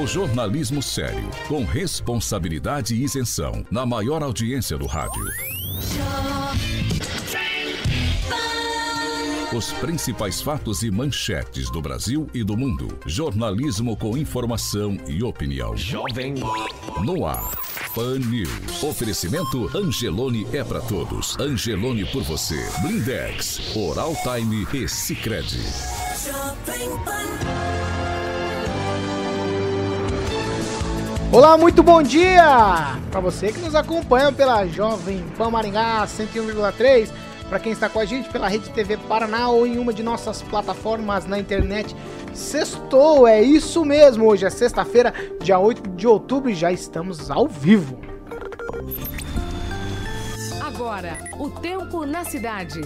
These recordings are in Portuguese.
O jornalismo sério, com responsabilidade e isenção, na maior audiência do rádio. Os principais fatos e manchetes do Brasil e do mundo. Jornalismo com informação e opinião. Jovem No ar. Pan News. Oferecimento Angelone é pra todos. Angelone por você. Blindex, Oral Time e Sicredi. Olá, muito bom dia para você que nos acompanha pela Jovem Pan Maringá 101,3, para quem está com a gente pela Rede TV Paraná ou em uma de nossas plataformas na internet. Sextou, é isso mesmo. Hoje é sexta-feira, dia 8 de outubro e já estamos ao vivo. Agora, o tempo na cidade.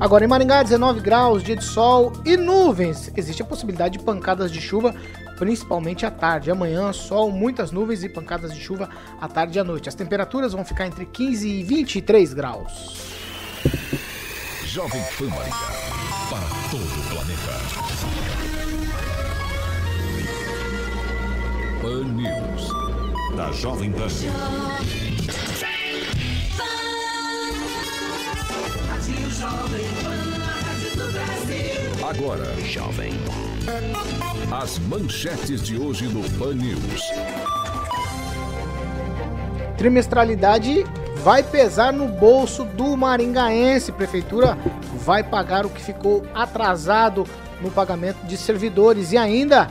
Agora em Maringá, 19 graus, dia de sol e nuvens. Existe a possibilidade de pancadas de chuva, principalmente à tarde. Amanhã, sol, muitas nuvens e pancadas de chuva à tarde e à noite. As temperaturas vão ficar entre 15 e 23 graus. Jovem Pan Maringá. Para todo o planeta. Pan News. Da Jovem Pan. Rádio Jovem do Brasil. Agora, Jovem as manchetes de hoje no Pan News. Trimestralidade vai pesar no bolso do maringaense. Prefeitura vai pagar o que ficou atrasado no pagamento de servidores. E ainda,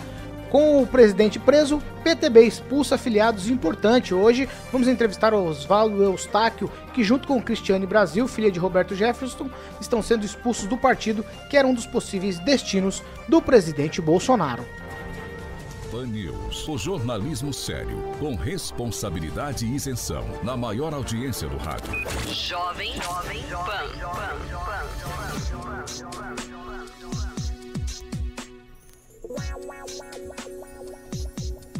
com o presidente preso, PTB expulsa afiliados importante. Hoje vamos entrevistar o Oswaldo Eustáquio, que junto com Cristiane Brasil, filha de Roberto Jefferson, estão sendo expulsos do partido, que era um dos possíveis destinos do presidente Bolsonaro. Pan News. O jornalismo sério, com responsabilidade e isenção, na maior audiência do rádio. Jovem, Jovem Pan.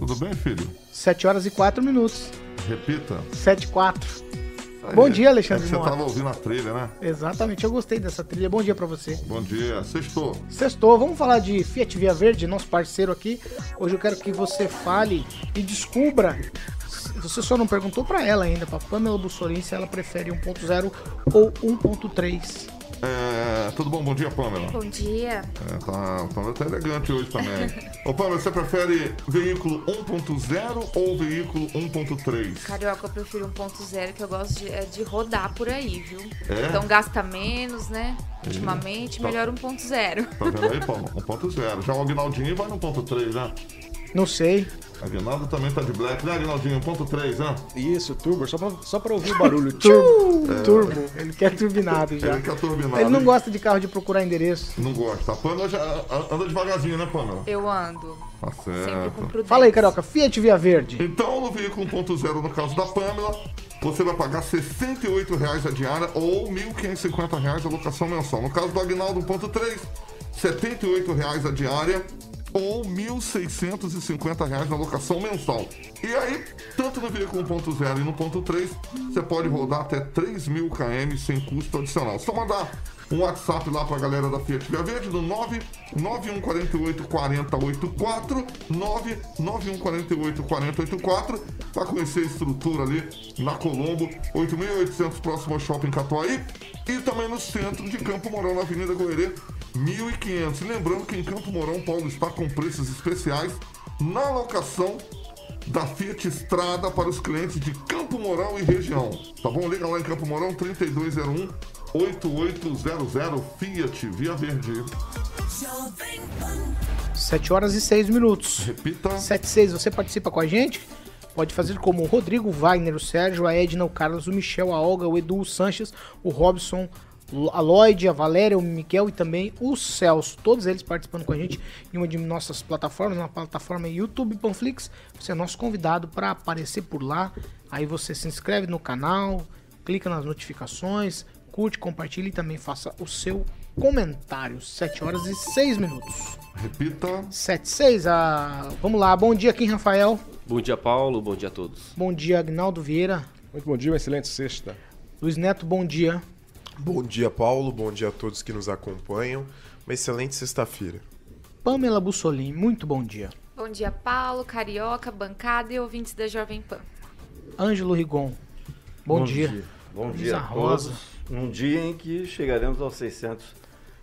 Tudo bem, filho? 7 horas e 4 minutos. Repita. 7 e 4. Aí, Bom dia, Alexandre é Você Mota. tava ouvindo a trilha, né? Exatamente, eu gostei dessa trilha. Bom dia pra você. Bom dia. Sextou. Sextou, vamos falar de Fiat Via Verde, nosso parceiro aqui. Hoje eu quero que você fale e descubra. Você só não perguntou pra ela ainda, pra Pamela Bussolini, se ela prefere 1.0 ou 1.3. É, tudo bom? Bom dia, Pamela. Bom dia. É, tá, a Pamela tá elegante hoje também. Ô, Pamela, você prefere veículo 1.0 ou veículo 1.3? Carioca, eu prefiro 1.0, que eu gosto de, é de rodar por aí, viu? É? Então gasta menos, né? Ultimamente, Tá. melhor 1.0. Tá vendo aí, Pamela? 1.0. Já o Aguinaldinho vai no 1.3, né? Não sei. Aguinaldo também tá de black, né, Aguinaldinho? 1.3, né? Isso, turbo, só pra, só pra ouvir o barulho. Turbo, turbo. Ele quer turbinado já. Ele quer turbinado. Ele não gosta de carro de procurar endereço. Não gosta. A Pamela já anda devagarzinho, né, Pamela? Eu ando. Tá Sempre certo. Fala aí, Carioca. Fiat Via Verde. Então, no veículo 1.0, no caso da Pamela, você vai pagar 68 reais a diária ou 1.550 reais a locação mensal. No caso do Agnaldo 1.3, 78 reais a diária ou 1.650 reais na locação mensal. E aí, tanto no veículo 1.0 e no 1.3, você pode rodar até 3 mil km sem custo adicional. Só mandar um WhatsApp lá pra galera da Fiat Via Verde no 99148 4084 99148 4084 para conhecer a estrutura ali na Colombo 8800 próximo ao Shopping Catuaí e também no centro de Campo Mourão na Avenida Goerê 1500. Lembrando que em Campo Mourão Paulo está com preços especiais na locação da Fiat Estrada para os clientes de Campo Mourão e região. Tá bom? Liga lá em Campo Mourão 3201 8800 Fiat Via Verde. Jovem Pan. 7 horas e 6 minutos. Repita. 76, você participa com a gente? Pode fazer como o Rodrigo Wagner, o Sérgio, a Edna, o Carlos, o Michel, a Olga, o Edu, o Sanches, o Robson, a Lloyd, a Valéria, o Miguel e também o Celso. Todos eles participando com a gente em uma de nossas plataformas, na plataforma YouTube Panflix. Você é nosso convidado para aparecer por lá. Aí você se inscreve no canal, clica nas notificações, curte, compartilha e também faça o seu comentário. 7 horas e 6 minutos. Repita. 7 6. Ah, vamos lá. Bom dia, Kim Rafael. Bom dia, Paulo. Bom dia a todos. Bom dia, Agnaldo Vieira. Muito bom dia, uma excelente sexta. Luiz Neto, bom dia. Bom dia, Paulo. Bom dia a todos que nos acompanham. Uma excelente sexta-feira. Pamela Bussolim, muito bom dia. Bom dia, Paulo, Carioca, bancada e ouvintes da Jovem Pan. Ângelo Rigon, bom, dia. Bom Luísa dia a Rosa. todos. Num dia em que chegaremos aos 600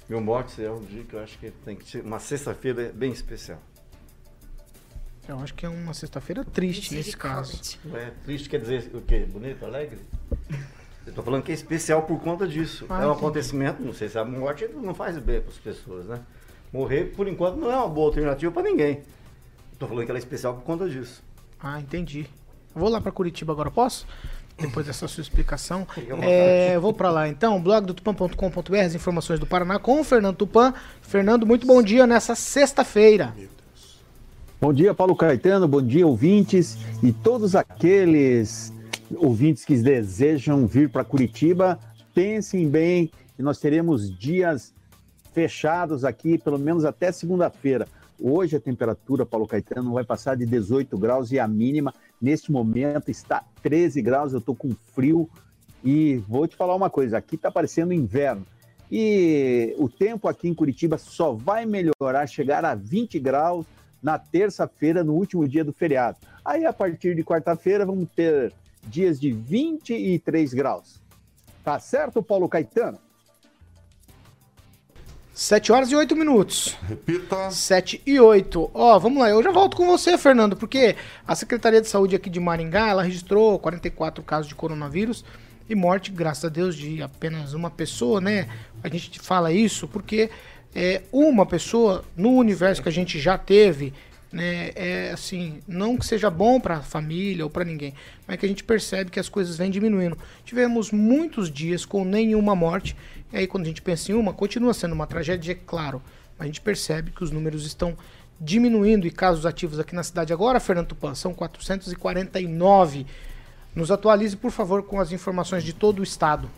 mil mortes, é um dia que eu acho que tem que ser uma sexta-feira bem especial. Eu acho que é uma sexta-feira triste nesse caso. É triste, quer dizer o quê? Bonito, alegre? Eu tô falando que é especial por conta disso. Ah, é um entendi. acontecimento, não sei se a morte não faz bem para as pessoas, né? Morrer, por enquanto, não é uma boa alternativa para ninguém. Tô falando que ela é especial por conta disso. Ah, entendi. Eu Vou lá para Curitiba agora, posso? Depois dessa sua explicação. É, eu vou para lá então, blog do tupan.com.br, as informações do Paraná com o Fernando Tupan. Fernando, muito bom dia nessa sexta-feira. Bom dia, Paulo Caetano, bom dia, ouvintes e todos aqueles ouvintes que desejam vir para Curitiba, pensem bem que nós teremos dias fechados aqui, pelo menos até segunda-feira. Hoje a temperatura, Paulo Caetano, vai passar de 18 graus e a mínima, neste momento, está 13 graus. Eu estou com frio e vou te falar uma coisa: aqui está parecendo inverno. E o tempo aqui em Curitiba só vai melhorar, chegar a 20 graus na terça-feira, no último dia do feriado. Aí, a partir de quarta-feira, vamos ter dias de 23 graus. Tá certo, Paulo Caetano? 7 horas e 8 minutos. Repita. 7 e 8. Ó, vamos lá, eu já volto com você, Fernando, porque a Secretaria de Saúde aqui de Maringá, ela registrou 44 casos de coronavírus e morte, graças a Deus, de apenas uma pessoa, né? A gente fala isso porque é, uma pessoa no universo que a gente já teve, né, é assim, não que seja bom para a família ou para ninguém, mas que a gente percebe que as coisas vêm diminuindo. Tivemos muitos dias com nenhuma morte, e aí quando a gente pensa em uma, continua sendo uma tragédia, é claro, mas a gente percebe que os números estão diminuindo e casos ativos aqui na cidade agora, Fernando Tupan, são 449. Nos atualize, por favor, com as informações de todo o estado.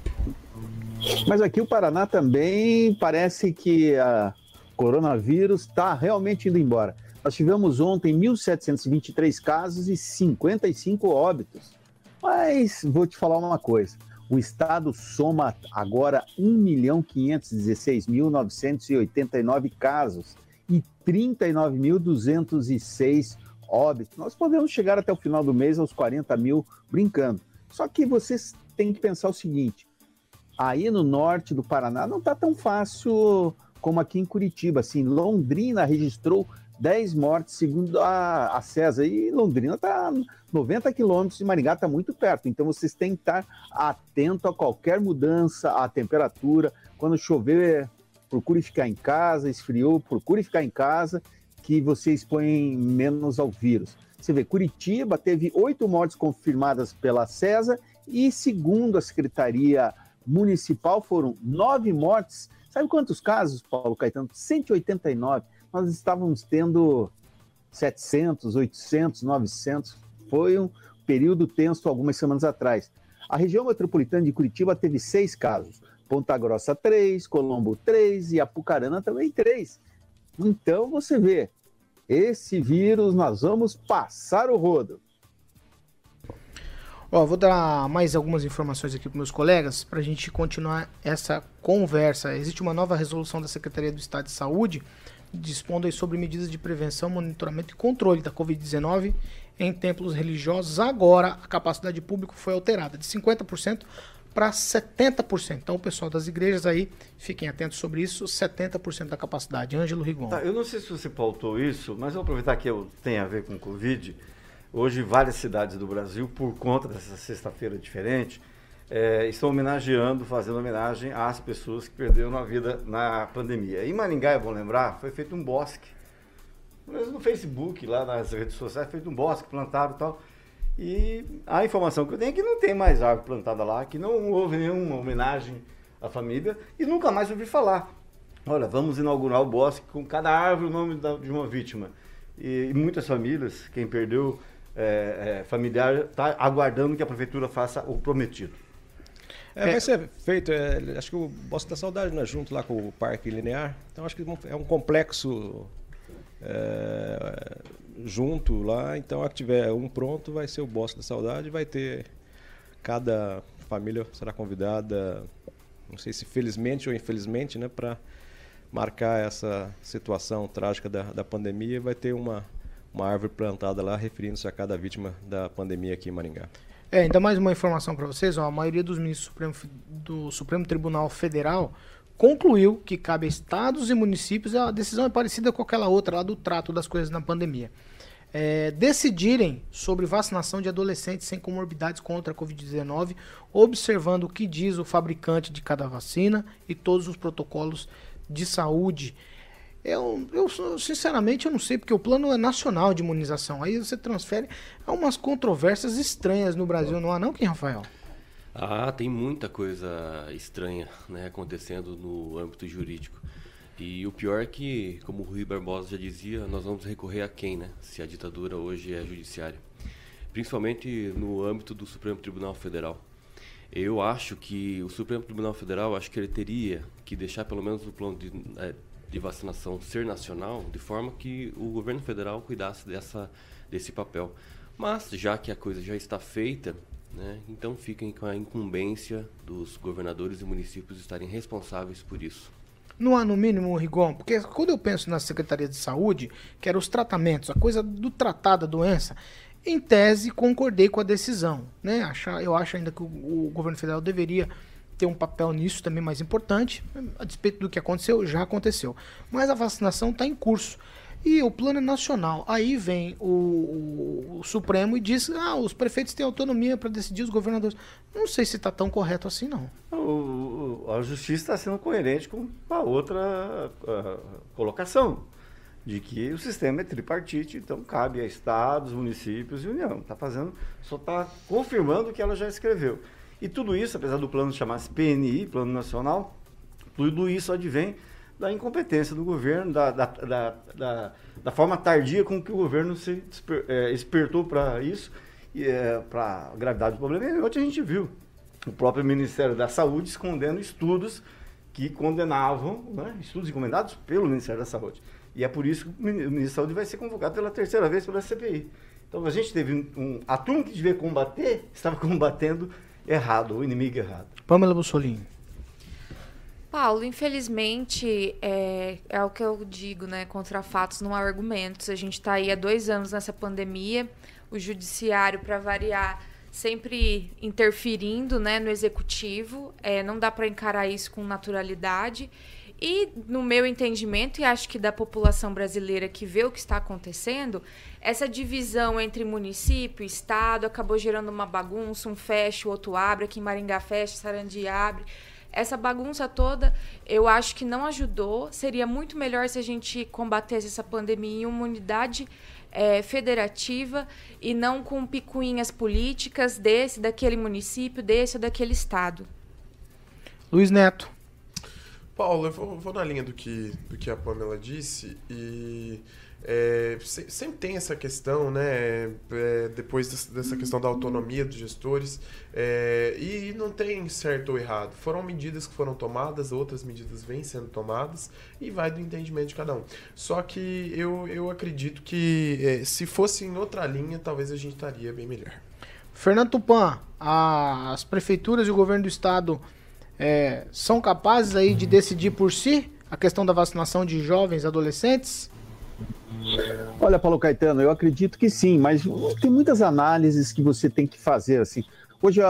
Mas aqui o Paraná também parece que a coronavírus está realmente indo embora. Nós tivemos ontem 1.723 casos e 55 óbitos. Mas vou te falar uma coisa: o estado soma agora 1.516.989 casos e 39.206 óbitos. Nós podemos chegar até o final do mês aos 40 mil brincando. Só que vocês têm que pensar o seguinte: aí no norte do Paraná não está tão fácil como aqui em Curitiba. Assim, Londrina registrou 10 mortes, segundo a, a CESA, e Londrina está 90 quilômetros de Maringá, está muito perto. Então vocês têm que estar atento a qualquer mudança, à temperatura. Quando chover, procure ficar em casa, esfriou, procure ficar em casa, que você expõe menos ao vírus. Você vê, Curitiba teve oito mortes confirmadas pela CESA e, segundo a Secretaria Municipal, foram nove mortes. Sabe quantos casos, Paulo Caetano? 189. Nós estávamos tendo 700, 800, 900. Foi um período tenso algumas semanas atrás. A região metropolitana de Curitiba teve seis casos. Ponta Grossa, três. Colombo, três. E Apucarana também, três. Então, você vê, esse vírus nós vamos passar o rodo. Ó, vou dar mais algumas informações aqui para meus colegas para a gente continuar essa conversa. Existe uma nova resolução da Secretaria do Estado de Saúde dispondo aí sobre medidas de prevenção, monitoramento e controle da Covid-19 em templos religiosos. Agora, a capacidade de público foi alterada de 50% para 70%. Então, o pessoal das igrejas aí, fiquem atentos sobre isso, 70% da capacidade. Ângelo Rigon. Tá, eu não sei se você pautou isso, mas vou aproveitar que eu tenho a ver com Covid. Hoje, várias cidades do Brasil, por conta dessa sexta-feira diferente, eh, estão homenageando, fazendo homenagem às pessoas que perderam a vida na pandemia. Em Maringá, é bom lembrar, foi feito um bosque. Mesmo no Facebook, lá nas redes sociais, feito um bosque, plantaram e tal. E a informação que eu tenho é que não tem mais árvore plantada lá, que não houve nenhuma homenagem a família e nunca mais ouvi falar. Olha, vamos inaugurar o bosque com cada árvore o nome da, de uma vítima. E, e muitas famílias, quem perdeu é, é, familiar, está aguardando que a prefeitura faça o prometido. É, vai ser feito, é, acho que o Bosque da Saudade, né, junto lá com o Parque Linear. Então acho que é um complexo é, junto lá. Então, a que tiver um pronto, vai ser o Bosque da Saudade. Vai ter. Cada família será convidada, não sei se felizmente ou infelizmente, né, para marcar essa situação trágica da, da pandemia. Vai ter uma, uma árvore plantada lá, referindo-se a cada vítima da pandemia aqui em Maringá. É, ainda mais uma informação para vocês, ó, a maioria dos ministros do Supremo, do Supremo Tribunal Federal concluiu que cabe a estados e municípios, a decisão é parecida com aquela outra lá do trato das coisas na pandemia, é, decidirem sobre vacinação de adolescentes sem comorbidades contra a Covid-19, observando o que diz o fabricante de cada vacina e todos os protocolos de saúde. Eu, eu, sinceramente, eu não sei, porque o plano é nacional de imunização. Aí você transfere a umas controvérsias estranhas no Brasil, não há não, quem, Rafael? Ah, tem muita coisa estranha né, acontecendo no âmbito jurídico. E o pior é que, como o Rui Barbosa já dizia, nós vamos recorrer a quem, né? Se a ditadura hoje é judiciária. Principalmente no âmbito do Supremo Tribunal Federal. Eu acho que o Supremo Tribunal Federal, acho que ele teria que deixar pelo menos o plano de, é, de vacinação ser nacional, de forma que o governo federal cuidasse dessa, desse papel. Mas, já que a coisa já está feita, né, então fiquem com a incumbência dos governadores e municípios estarem responsáveis por isso. Não há no mínimo, Rigon, porque quando eu penso na Secretaria de Saúde, que era os tratamentos, a coisa do tratado da doença, em tese concordei com a decisão. Né? Eu acho ainda que o governo federal deveria ter um papel nisso também mais importante. A despeito do que aconteceu, já aconteceu. Mas a vacinação está em curso. E o plano é nacional. Aí vem o, o, o Supremo e diz: ah, os prefeitos têm autonomia para decidir, os governadores. Não sei se está tão correto assim, não. O, a justiça está sendo coerente com a outra a colocação, de que o sistema é tripartite, então cabe a estados, municípios e União. Está fazendo, só está confirmando o que ela já escreveu. E tudo isso, apesar do plano chamar-se PNI, Plano Nacional, tudo isso advém da incompetência do governo, da, da, da, da, forma tardia com que o governo se desper, é, para isso, é, para a gravidade do problema. E ontem a gente viu o próprio Ministério da Saúde escondendo estudos que condenavam, né, estudos encomendados pelo Ministério da Saúde. E é por isso que o Ministério da Saúde vai ser convocado pela terceira vez pela CPI. Então a gente teve um a turma que devia combater, estava combatendo errado, o inimigo errado. Pamela Bussolini. Paulo, infelizmente, é, é o que eu digo, né? Contra fatos não há argumentos. A gente está aí há dois anos nessa pandemia, o judiciário, para variar, sempre interferindo né, no executivo. É, não dá para encarar isso com naturalidade. E, no meu entendimento, e acho que da população brasileira que vê o que está acontecendo, essa divisão entre município e estado acabou gerando uma bagunça, um fecha, o outro abre, aqui em Maringá fecha, Sarandi abre essa bagunça toda, eu acho que não ajudou. Seria muito melhor se a gente combatesse essa pandemia em uma unidade é, federativa e não com picuinhas políticas desse, daquele município, desse ou daquele estado. Luiz Neto. Paulo, eu vou, vou na linha do que, do que a Pamela disse e é, sempre tem essa questão, né? É, depois dessa questão da autonomia dos gestores, é, e não tem certo ou errado. Foram medidas que foram tomadas, outras medidas vêm sendo tomadas, e vai do entendimento de cada um. Só que eu, eu acredito que é, se fosse em outra linha, talvez a gente estaria bem melhor. Fernando Tupan, as prefeituras e o governo do estado é, são capazes aí de decidir por si a questão da vacinação de jovens adolescentes? Olha, Paulo Caetano, eu acredito que sim, mas tem muitas análises que você tem que fazer. Assim. Hoje,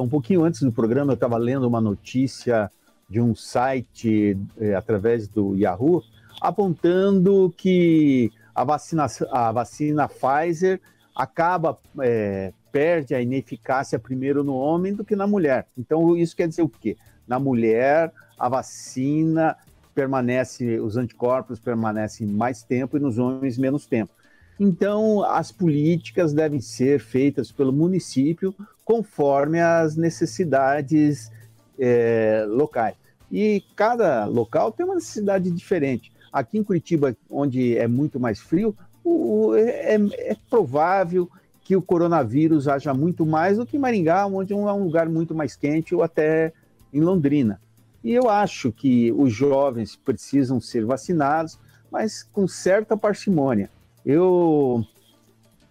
um pouquinho antes do programa, eu estava lendo uma notícia de um site é, através do Yahoo apontando que a vacina, a vacina Pfizer acaba é, perde a ineficácia primeiro no homem do que na mulher. Então isso quer dizer o quê? Na mulher a vacina permanece, os anticorpos permanecem mais tempo e nos homens menos tempo. Então, as políticas devem ser feitas pelo município conforme as necessidades é, locais. E cada local tem uma necessidade diferente. Aqui em Curitiba, onde é muito mais frio, o, o, é, é, provável que o coronavírus haja muito mais do que em Maringá, onde é um lugar muito mais quente, ou até em Londrina. E eu acho que os jovens precisam ser vacinados, mas com certa parcimônia. Eu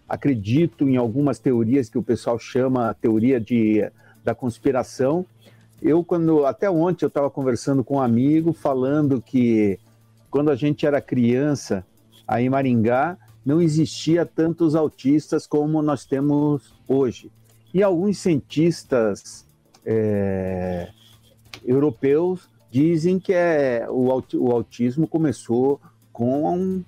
acredito em algumas teorias que o pessoal chama teoria de, da conspiração. Eu, quando até ontem, eu estava conversando com um amigo falando que quando a gente era criança, aí em Maringá, não existia tantos autistas como nós temos hoje. E alguns cientistas é, europeus dizem que é, o, o autismo começou com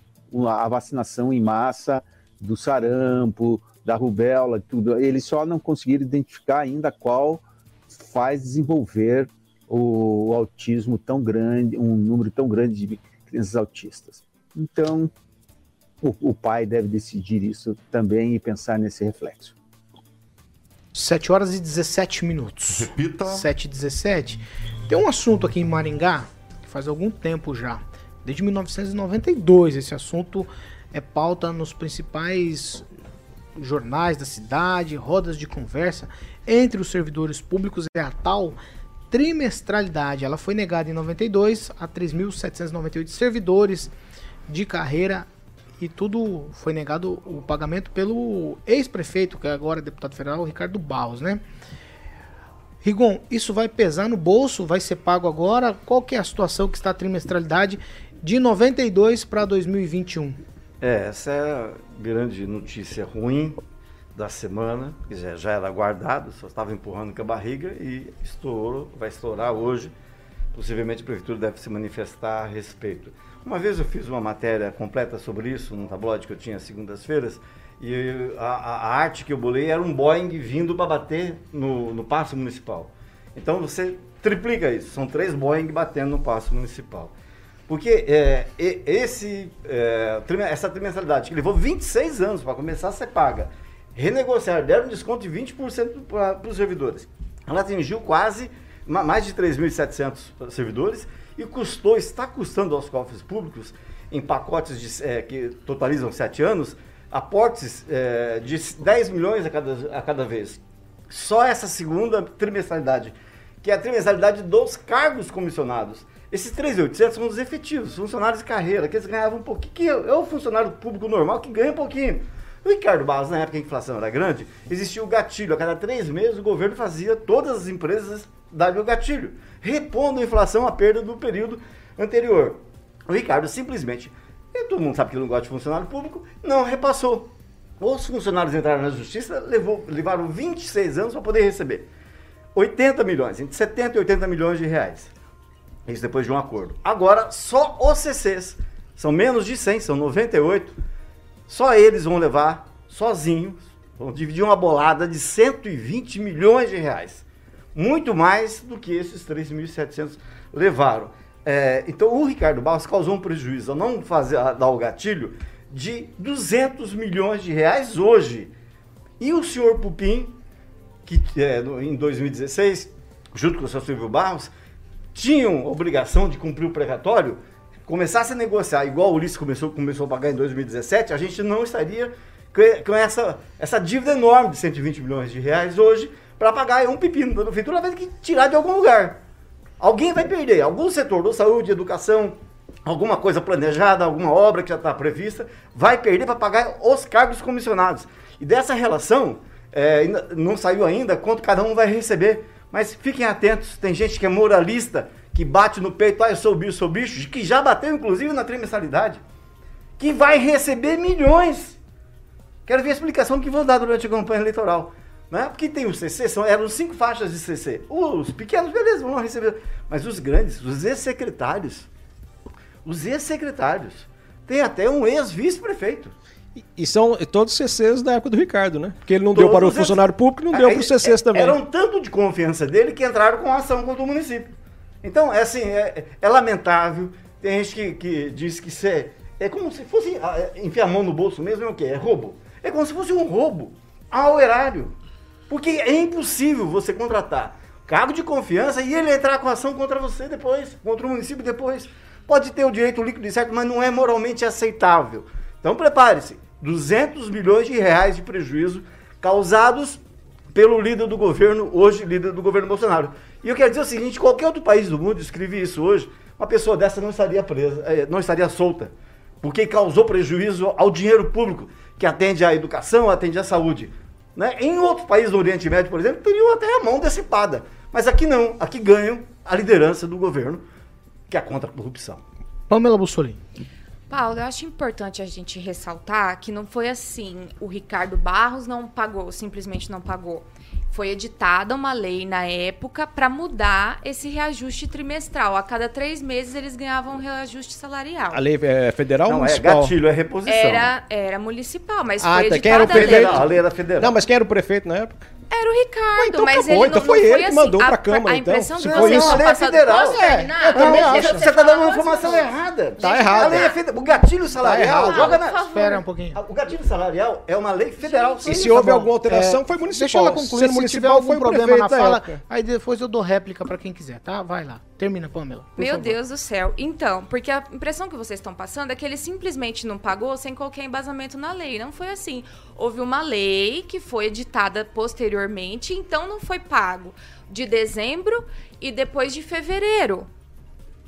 a vacinação em massa do sarampo, da rubéola, tudo. Eles só não conseguiram identificar ainda qual faz desenvolver o, autismo tão grande, um número tão grande de crianças autistas. Então, o, o pai deve decidir isso também e pensar nesse reflexo. 7 horas e 17 minutos. Repita. 7 e 17. Tem um assunto aqui em Maringá que faz algum tempo já. Desde 1992 esse assunto é pauta nos principais jornais da cidade, rodas de conversa entre os servidores públicos é a tal trimestralidade. Ela foi negada em 92 a 3.798 servidores de carreira e tudo foi negado o pagamento pelo ex-prefeito, que é agora deputado federal, Ricardo Barros, né? Rigon, isso vai pesar no bolso? Vai ser pago agora? Qual que é a situação que está a trimestralidade de 92 para 2021? É, essa é a grande notícia ruim da semana, que já, era guardado, só estava empurrando com a barriga e estourou, vai estourar hoje. Possivelmente a prefeitura deve se manifestar a respeito. Uma vez eu fiz uma matéria completa sobre isso, num tabloide que eu tinha segundas-feiras, e a, a, arte que eu bolei era um Boeing vindo para bater no, no passo municipal. Então você triplica isso, são três Boeing batendo no passo municipal. Porque é, esse, é, essa trimestralidade que levou 26 anos para começar a ser paga, renegociar, deram um desconto de 20% para os servidores. Ela atingiu quase mais de 3.700 servidores e custou, está custando aos cofres públicos, em pacotes de, é, que totalizam sete anos, aportes é, de 10 milhões a cada, a cada vez. Só essa segunda trimestralidade, que é a trimestralidade dos cargos comissionados. Esses 3.800 são os efetivos, funcionários de carreira, que eles ganhavam um pouquinho, que é o funcionário público normal que ganha um pouquinho. O Ricardo Barros, na época que a inflação era grande, existia o gatilho. A cada três meses o governo fazia todas as empresas dar o gatilho repondo a inflação, a perda do período anterior. O Ricardo simplesmente, e todo mundo sabe que ele não gosta de funcionário público, não repassou. Os funcionários entraram na justiça, levou, levaram 26 anos para poder receber 80 milhões, entre 70 e 80 milhões de reais. Isso depois de um acordo. Agora, só os CCs, são menos de 100, são 98, só eles vão levar sozinhos, vão dividir uma bolada de 120 milhões de reais muito mais do que esses 3.700 levaram. É, então o Ricardo Barros causou um prejuízo ao não fazer, a, dar o gatilho de 200 milhões de reais hoje. E o senhor Pupim, que é, em 2016, junto com o senhor Silvio Barros, tinham obrigação de cumprir o precatório, começasse a negociar igual o Ulisses começou, começou a pagar em 2017, a gente não estaria com essa, essa dívida enorme de 120 milhões de reais hoje, para pagar um pepino da prefeitura, vai ter que tirar de algum lugar. Alguém vai perder, algum setor, da saúde, educação, alguma coisa planejada, alguma obra que já está prevista, vai perder para pagar os cargos comissionados. E dessa relação, é, não saiu ainda quanto cada um vai receber. Mas fiquem atentos, tem gente que é moralista, que bate no peito, ah, eu sou bicho, sou bicho, que já bateu inclusive na trimestralidade, que vai receber milhões. Quero ver a explicação que vão dar durante a campanha eleitoral. Né? Porque tem o CC, são, eram cinco faixas de CC. Os pequenos, beleza, vão receber. Mas os grandes, os ex-secretários, os ex-secretários, tem até um ex-vice-prefeito. E, e são todos CCs da época do Ricardo, né? Porque ele não todos deu para o funcionário público e não deu para os CCs também. Eram tanto de confiança dele que entraram com ação contra o município. Então, é assim, é, é lamentável. Tem gente que, que diz que isso é, é como se fosse ah, é, enfiar a mão no bolso mesmo, é o quê? É roubo. É como se fosse um roubo ao erário. Porque é impossível você contratar cargo de confiança e ele entrar com ação contra você depois, contra o município depois. Pode ter o direito líquido e certo, mas não é moralmente aceitável. Então prepare-se, 200 milhões de reais de prejuízo causados pelo líder do governo, hoje líder do governo Bolsonaro. E eu quero dizer o seguinte, qualquer outro país do mundo escrevi isso hoje, uma pessoa dessa não estaria presa, eh, não estaria solta, porque causou prejuízo ao dinheiro público que atende à educação, atende à saúde. Né? Em outros países do Oriente Médio, por exemplo, teriam até a mão decepada. Mas aqui não, aqui ganham a liderança do governo, que é contra a corrupção. Pamela Bussolini. Paulo, eu acho importante a gente ressaltar que não foi assim, o Ricardo Barros não pagou, simplesmente não pagou. Foi editada uma lei na época para mudar esse reajuste trimestral. A cada três meses eles ganhavam um reajuste salarial. A lei é federal ou Não, é municipal? gatilho, é reposição. Era, era municipal, mas Ah, foi tá, quem era o editada a lei. prefeito? A lei era federal. Não, mas quem era o prefeito na época? Era o Ricardo, então mas acabou, ele não, então não foi ele que assim. mandou a, pra Câmara, a então. impressão Se foi isso. A lei é federal. Posso É, eu também Deixa acho. Você está dando uma um informação minuto. errada. Tá errado. A lei é federal. O gatilho salarial, errado. joga na... Espera um pouquinho. O gatilho salarial é uma lei federal. E se houve Tá alguma alteração, É, foi municipal. Deixa ela concluir. Tiver algum problema na fala, época. aí depois eu dou réplica pra quem quiser, tá? Vai lá. Termina, Pamela. por Meu favor. Deus do céu. Então, porque a impressão que vocês estão passando é que ele simplesmente não pagou sem qualquer embasamento na lei. Não foi assim. Houve uma lei que foi editada posteriormente, então não foi pago de dezembro e depois de fevereiro.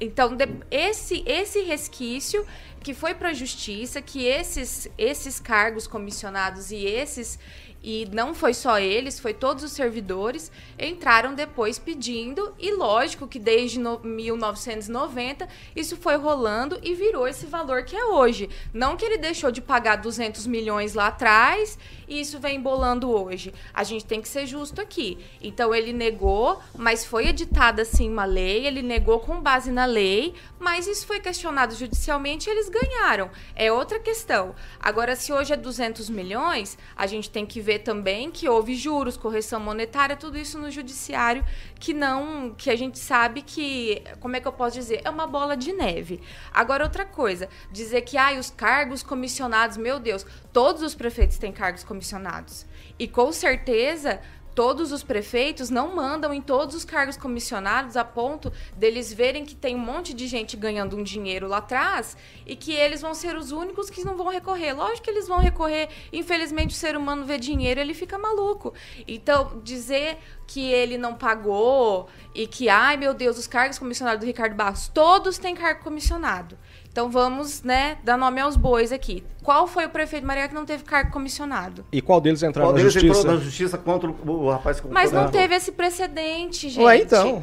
Então, de- esse, esse resquício que foi para a justiça, que esses, esses cargos comissionados e esses. E não foi só eles, foi todos os servidores, entraram depois pedindo, e lógico que desde no- 1990 isso foi rolando e virou esse valor que é hoje. Não que ele deixou de pagar 200 milhões lá atrás e isso vem embolando hoje. A gente tem que ser justo aqui. Então ele negou, mas foi editada sim uma lei, ele negou com base na lei, mas isso foi questionado judicialmente e eles ganharam. É outra questão. Agora, se hoje é 200 milhões, a gente tem que ver também que houve juros, correção monetária, tudo isso no judiciário que não, que a gente sabe que, como é que eu posso dizer, é uma bola de neve. Agora outra coisa, dizer que ai, os cargos comissionados, meu Deus, todos os prefeitos têm cargos comissionados. E com certeza todos os prefeitos não mandam em todos os cargos comissionados a ponto deles verem que tem um monte de gente ganhando um dinheiro lá atrás e que eles vão ser os únicos que não vão recorrer. Lógico que eles vão recorrer. Infelizmente, o ser humano vê dinheiro, ele fica maluco. Então, dizer que ele não pagou e que, ai meu Deus, os cargos comissionados do Ricardo Barros, todos têm cargo comissionado. Então vamos, né, dar nome aos bois aqui. Qual foi o prefeito Maria que não teve cargo comissionado? E qual deles entraram Qual na deles justiça? entrou na justiça contra o, rapaz que Mas não teve esse precedente, gente. Ué, então.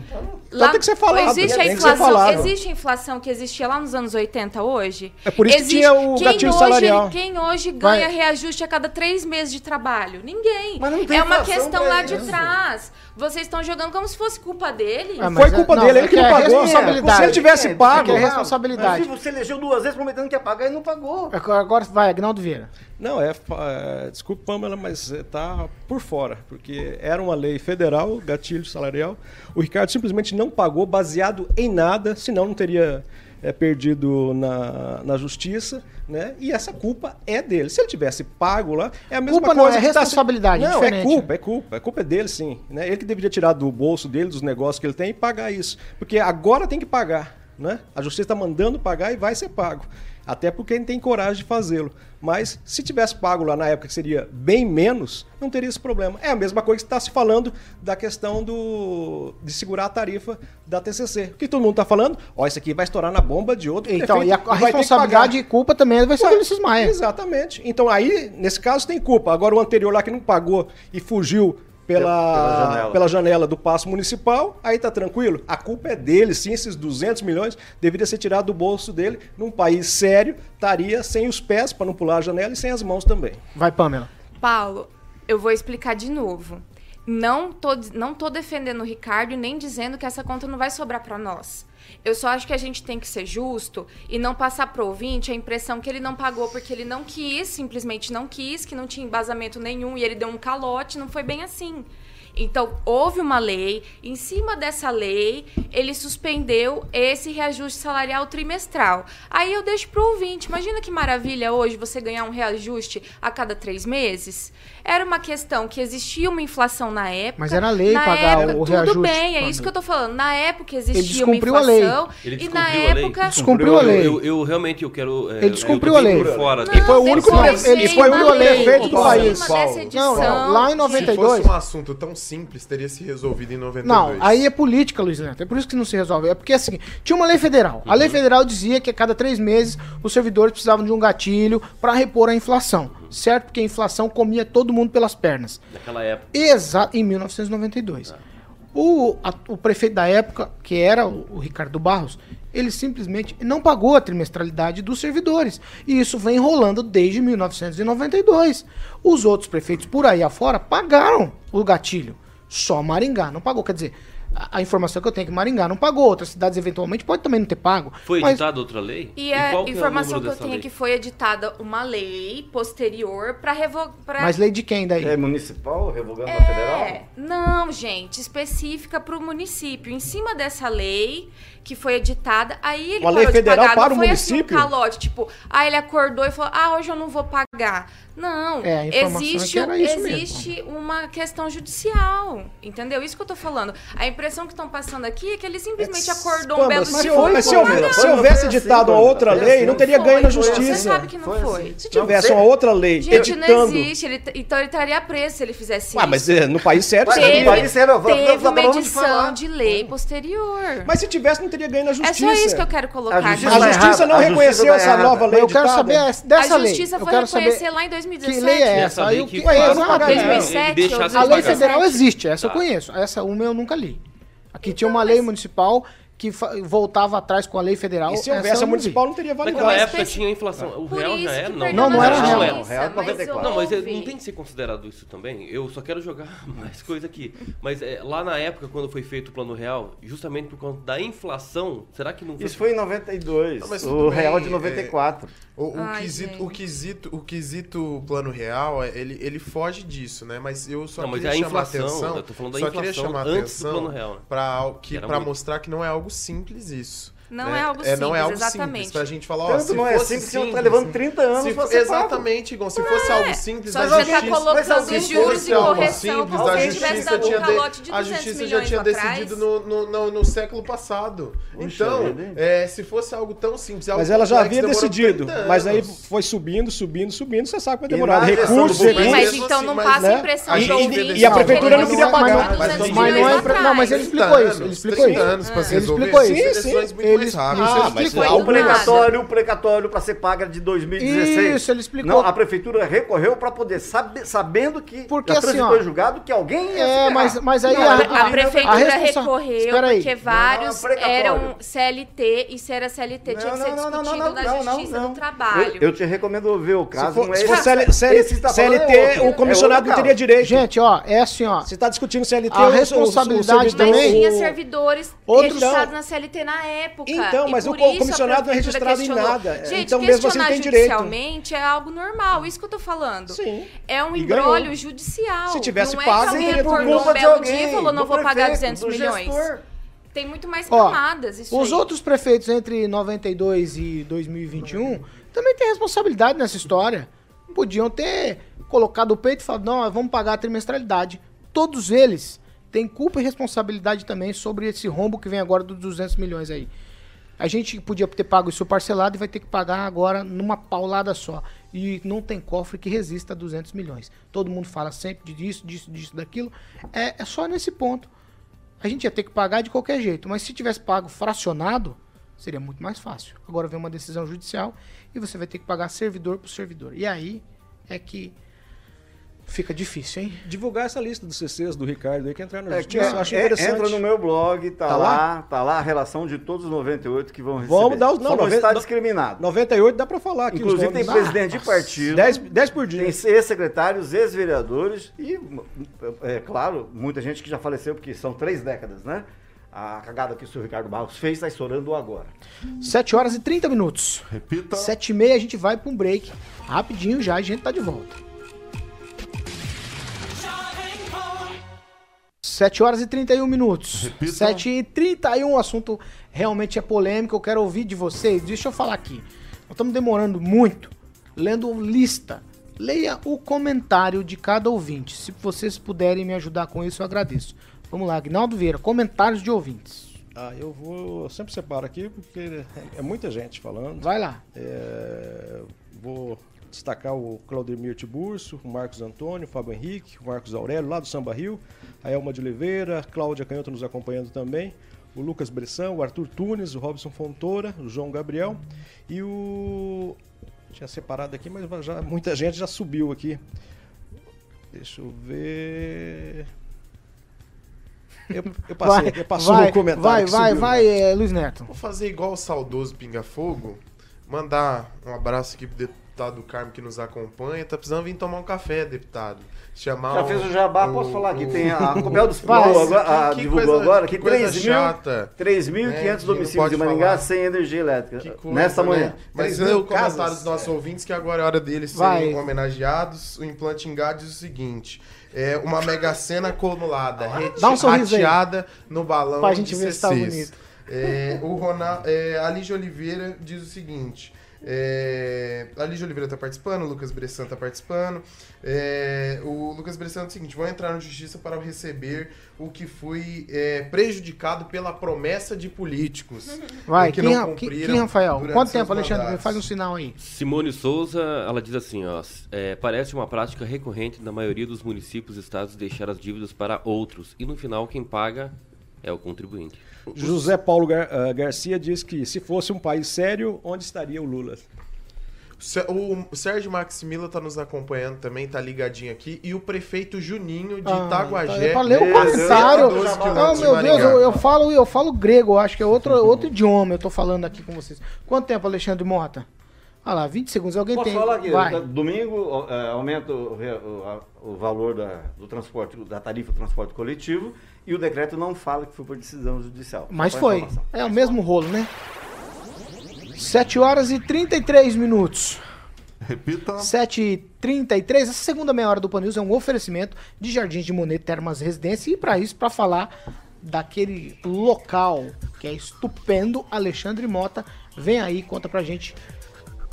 Então tem que ser falado, Existe né? a que inflação, falado. existe a inflação que existia lá nos anos 80 hoje? É por isso que Existe- tinha o quem gatilho hoje, salarial. Quem hoje ganha Vai. reajuste a cada três meses de trabalho? Ninguém. Mas não tem é uma questão lá de isso. trás. Vocês estão jogando como se fosse culpa dele. Ah, Foi mas é- culpa não, dele, ele que que não é pagou. responsabilidade. Se ele tivesse pago. é Mas responsabilidade. se você elegeu duas vezes prometendo que ia pagar e não pagou. Agora vai, Agnaldo Vieira. Não, é, é. Desculpa, Pamela, mas está por fora. Porque era uma lei federal, gatilho salarial. O Ricardo simplesmente não pagou, baseado em nada, senão não teria é, perdido na, na justiça. Né? E essa culpa é dele. Se ele tivesse pago lá, é a mesma Culpa não, coisa. é tá se- responsabilidade, Não, diferente. é culpa, é culpa. A culpa é dele, sim. Né? Ele que deveria tirar do bolso dele, dos negócios que ele tem, e pagar isso. Porque agora tem que pagar. Né? A justiça está mandando pagar e vai ser pago. Até porque ele tem coragem de fazê-lo. Mas se tivesse pago lá na época, que seria bem menos, não teria esse problema. É a mesma coisa que está se falando da questão do, de segurar a tarifa da TCC. O que todo mundo está falando? Ó, isso aqui vai estourar na bomba de outro Então, prefeito e a, a responsabilidade e culpa também vai ser do Ulisses Maia. Exatamente. Então aí, nesse caso, tem culpa. Agora o anterior lá que não pagou e fugiu pela, Pela janela. pela janela do passo municipal, aí tá tranquilo. A culpa é dele, sim, esses 200 milhões deveria ser tirado do bolso dele. Num país sério, estaria sem os pés para não pular a janela e sem as mãos também. Vai, Pamela. Paulo, eu vou explicar de novo. Não tô, não tô defendendo o Ricardo nem dizendo que essa conta não vai sobrar para nós. Eu só acho que a gente tem que ser justo e não passar pro ouvinte a impressão que ele não pagou porque ele não quis, simplesmente não quis, que não tinha embasamento nenhum e ele deu um calote, não foi bem assim. Então, houve uma lei, em cima dessa lei, ele suspendeu esse reajuste salarial trimestral. Aí eu deixo pro ouvinte, imagina que maravilha hoje você ganhar um reajuste a cada três meses. Era uma questão que existia uma inflação na época. Mas era lei na pagar época, o Tudo reajuste, bem, é isso que eu tô falando. Na época existia uma descumpriu a lei. inflação. Ele e na descumpriu a lei. época. Descumpriu a lei. Eu, eu realmente eu quero. é, Ele descumpriu a lei. por Fora, E foi o único Não, ele foi o único lei. prefeito do país. Não, lá em Se 92. fosse um assunto tão simples, teria se resolvido em 92. Não, aí é política, Luiz Neto. É por isso que não se resolve. É porque assim, tinha uma lei federal. A Uhum. lei federal dizia que a cada três meses os servidores precisavam de um gatilho para repor a inflação. Certo? Porque a inflação comia todo mundo pelas pernas. Naquela época. Exato, em 1992. O, a- o prefeito da época, que era o, o Ricardo Barros, ele simplesmente não pagou a trimestralidade dos servidores. E isso vem rolando desde 1992. Os outros prefeitos por aí afora pagaram o gatilho. Só Maringá não pagou. Quer dizer, a, a informação que eu tenho é que Maringá não pagou. Outras cidades eventualmente pode também não ter pago. Foi mas- editada outra lei? E a qual que é informação que eu tenho é lei? que foi editada uma lei posterior para revogar. Mas lei de quem daí? É municipal, revogando a federal? É, não, gente, específica para o município. Em cima dessa lei que foi editada, aí ele Uma lei parou de federal pagar. para não o foi assim um município? calote, tipo, ah, ele acordou e falou, ah, hoje eu não vou pagar. Não, É, a é que existe, mesmo. existe uma questão judicial, entendeu? Isso que eu tô falando. A impressão que estão passando aqui é que ele simplesmente acordou um belo dia foi mas se, embora. houve- se houvesse assim, editado uma foi outra assim. lei, não teria ganho na foi. justiça. Você sabe que não Foi foi. assim. Se tivesse uma outra lei Gente, editando... não existe. Ele, então ele estaria preso se ele fizesse Ah, isso. mas é, no país sério, sim. Teve, no país sério, teve uma edição de lei posterior. Mas se tivesse, não teria ganho na é justiça. só isso que eu quero colocar. A aqui. justiça A justiça não a reconheceu justiça tá essa nova lei eu quero saber essa- dessa a lei. justiça eu foi reconhecer saber lá em que 2017. lei é Essa. Aí lei eu que conheço fala- pra caramba. 2007 Ele deixa ou as A lei 2017. federal existe, essa eu Tá. conheço. Essa uma eu nunca li. Aqui tinha uma lei municipal que voltava atrás com a lei federal. E se essa houvesse a não municipal, vi. não teria valido. Naquela Mas época fez- tinha inflação. O real já que era? Não, Não, não era real. Não, real mas 94. Não, mas é- não tem que ser considerado isso também. Eu só quero jogar mais coisa aqui. Mas é, lá na época, quando foi feito o plano real, justamente por conta da inflação, será que não Isso foi em 92. Não, mas o real de é- 94. O, o Ai, quesito, gente. o, quesito, o quesito plano real, é- ele, ele foge disso, né? Mas eu só Não, mas queria é a chamar inflação, atenção. eu tô falando da só queria chamar antes do atenção plano real, né? para Que muito. mostrar que não é algo simples isso. Não né? é algo não é simples, algo exatamente. simples. Pra gente falar, ó, se não é fosse simples, você tá simples, levando 30 anos se pra fo- ser Exatamente, Igor. Se fosse algo simples, Só a você justiça... tá colocando se juros fosse de algo correção simples, como a justiça um tinha de- calote de a 200 justiça já tinha decidido no, no, no, no século passado. Puxa então, é, se fosse algo tão simples, algo Mas ela já havia decidido. 30 Mas aí foi subindo, subindo, subindo. Você sabe que vai demorar. Recursos, Sim, recursos. mas então não mas, passa né? a impressão de ouvinte e- que e a prefeitura não queria pagar. 200 Mas não, é, não, mas ele explicou isso. Ele 30 explicou 30 isso. Ele explicou isso. decisões muito Ele- mais rápidas. Ah, Isso mas explicou. Ah, o do nada. precatório, o precatório para ser paga de 2016. Isso, ele explicou. Não, a prefeitura recorreu para poder, sabendo que Porque já assim, ó, em julgado que alguém ia É, mas, mas aí Não, a, a A prefeitura- a responsa- recorreu porque vários Não, não, eram CLT e se era CLT tinha que ser Não, não, não, discutido não, na não, não, Justiça não. do Trabalho. Eu, eu te recomendo ver o caso. Se for, não é se for CL, CL, tá é CLT, o comissionado É não teria direito. Gente, ó, é assim, ó. Você está discutindo CLT, A o- o- o responsabilidade servidor- Mas também- tinha o- servidores registrados não. na CLT na época. Então, mas o comissionado não é registrado em nada. Gente, Então, mesmo assim, tem direito. judicialmente é algo normal. Isso que eu tô falando. Sim. É um embrólio judicial. Se tivesse não é que alguém acordou um belo dia e falou, não vou pagar prefeito, 200 do milhões. gestor. Tem muito mais Ó, camadas. Isso Os aí. outros prefeitos entre 92 e 2021 também têm responsabilidade nessa história. Podiam ter colocado o peito e falado, não, vamos pagar a trimestralidade. Todos eles têm culpa e responsabilidade também sobre esse rombo que vem agora dos 200 milhões aí. A gente podia ter pago isso parcelado e vai ter que pagar agora numa paulada só. E não tem cofre que resista a 200 milhões. Todo mundo fala sempre disso, disso, disso, daquilo. É, é só nesse ponto. A gente ia ter que pagar de qualquer jeito, mas se tivesse pago fracionado, seria muito mais fácil. Agora vem uma decisão judicial e você vai ter que pagar servidor por servidor. E aí é que fica difícil, hein? Divulgar essa lista dos CCs do Ricardo aí que entrar na É, justiça. que, eu acho é, interessante. entra no meu blog, tá, Tá lá, lá? tá lá a relação de todos os 98 que vão receber. Vamos dar os- não, Só não 90 está discriminado. 98 dá pra falar aqui. Inclusive os tem presidente de partido, 10, 10 por dia. tem ex-secretários, ex-vereadores e, é claro, muita gente que já faleceu, porque são três décadas, né? A cagada que o senhor Ricardo Barros fez está estourando agora. 7 horas e 30 minutos. Repita. 7 e meia a gente vai pra um break. Rapidinho já, a gente tá de volta. 7 horas e 31 minutos. Repita. 7 e 31, o assunto realmente é polêmico. Eu quero ouvir de vocês. Deixa eu falar aqui. Nós estamos demorando muito lendo lista. Leia o comentário de cada ouvinte. Se vocês puderem me ajudar com isso, eu agradeço. Vamos lá, Agnaldo Vieira, comentários de ouvintes. Ah, eu vou. eu sempre separo aqui porque é, muita gente falando. Vai lá. É, vou destacar o Claudemir Tiburcio, o Marcos Antônio, o Fábio Henrique, o Marcos Aurélio, lá do Samba Rio, a Elma de Oliveira, Cláudia Canhoto nos acompanhando também, o Lucas Bressão, o Arthur Tunes, o Robson Fontoura, o João Gabriel e o. Tinha separado aqui, mas já, muita gente já subiu aqui. Deixa eu ver. Eu, eu passei, Vai, eu passou vai, no comentário. vai, que vai, subiu, vai, é, Luiz Neto. Vou fazer igual o saudoso Pinga Fogo, mandar um abraço aqui pro deputado Carmo que nos acompanha. Tá precisando vir tomar um café, deputado. Chamar Já o- fez o jabá, o- posso falar aqui, o- tem a Copel dos Provos agora, a, que- que divulgou coisa- agora que que coisa 3 mil- chata. 3.500 né, que domicílios de Maringá falar. sem energia elétrica. Que coisa, Nesta manhã. né? Mas 3 lê mil o comentário dos nossos ouvintes que agora é hora deles Vai. serem homenageados. O Implante Ingá diz o seguinte: é uma mega cena acumulada, Dá um no balão Pra gente de ver se tá bonito. É, o Ronaldo, é, a Lígia Oliveira diz o seguinte. É, a Lígia Oliveira tá participando, o Lucas Bressan tá participando. É, o Lucas Bressan diz o seguinte: vão entrar na justiça para receber o que foi é, prejudicado pela promessa de políticos. Vai, que quem, não cumpriram quem, Rafael? Quanto tempo, Alexandre? mandatos. Faz um sinal aí. Simone Souza, ela diz assim, ó, é, parece uma prática recorrente na maioria dos municípios e estados deixar as dívidas para outros e no final quem paga é o contribuinte. José Paulo Gar- ah, Garcia diz que se fosse um país sério, onde estaria o Lula? O Sérgio Maximila tá nos acompanhando também, tá ligadinho aqui. E o prefeito Juninho de Ah, Itaguajé. É pra ler o Meu comentário. Deus, 12 Oh, quilômetros de meu Deus, eu, eu falo, eu falo grego, acho que é outro, outro idioma eu tô falando aqui com vocês. Quanto tempo, Alexandre Mota? Olha lá, 20 segundos. Alguém Posso tem. falar aqui? Vai. tá- Domingo é, aumenta o, o- o valor da, do transporte, da tarifa do transporte coletivo e o decreto não fala que foi por decisão judicial. Mas foi. informação. É o mesmo rolo, né? 7 horas e 33 minutos. Repita. 7h33, essa segunda meia hora do Pan News é um oferecimento de Jardins de Monet Termas Residência e para isso, para falar daquele local que é estupendo, Alexandre Mota, vem aí, conta pra gente.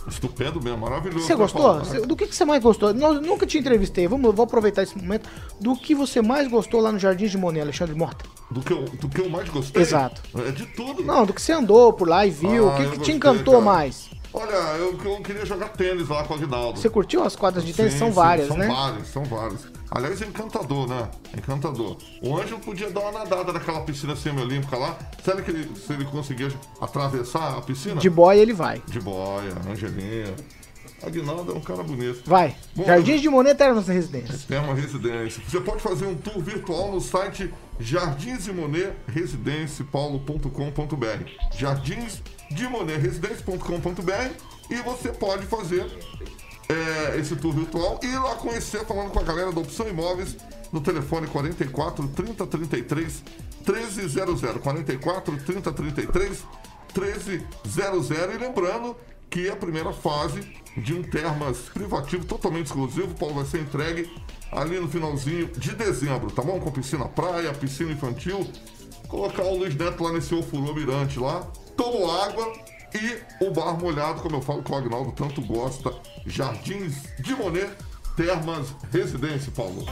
Estupendo mesmo, maravilhoso. Você né, gostou? Você- Do que, que você mais gostou? Não, nunca te entrevistei, vamos, vou aproveitar esse momento. Do que você mais gostou lá no Jardins de Monet, Alexandre Mota? Do que, eu, do que eu mais gostei? Exato. É de tudo. Não, do que você andou por lá e viu, Ah, o que, que te encantou cara. mais? Olha, eu, eu queria jogar tênis lá com o Aguinaldo. Você curtiu as quadras de tênis? Sim, São sim, várias, são né? várias, são várias. Aliás, é encantador, né? Encantador. O Ângelo podia dar uma nadada naquela piscina semiolímpica lá. Será que ele, se ele conseguia atravessar a piscina? De boy ele vai. De boia, Angelinha. Aguinaldo é um cara bonito. Vai. Bom, Jardins de Monet Termas Residência. Tem uma residência. Você pode fazer um tour virtual no site jardinsdemonetresidenciapaulo.com.br Jardins de Monet Residência.com.br e você pode fazer é, esse tour virtual e ir lá conhecer falando com a galera da Opção Imóveis no telefone 44 30 33 1300 44 30 33 1300 e lembrando que a primeira fase de um Termas privativo totalmente exclusivo, Paulo, vai ser entregue ali no finalzinho de dezembro, tá bom? Com piscina praia, piscina infantil, colocar o Luiz Neto lá nesse ofurô mirante lá, tomo água e o bar molhado, como eu falo que o Agnaldo tanto gosta, Jardins de Monet, Termas Residência, Paulo.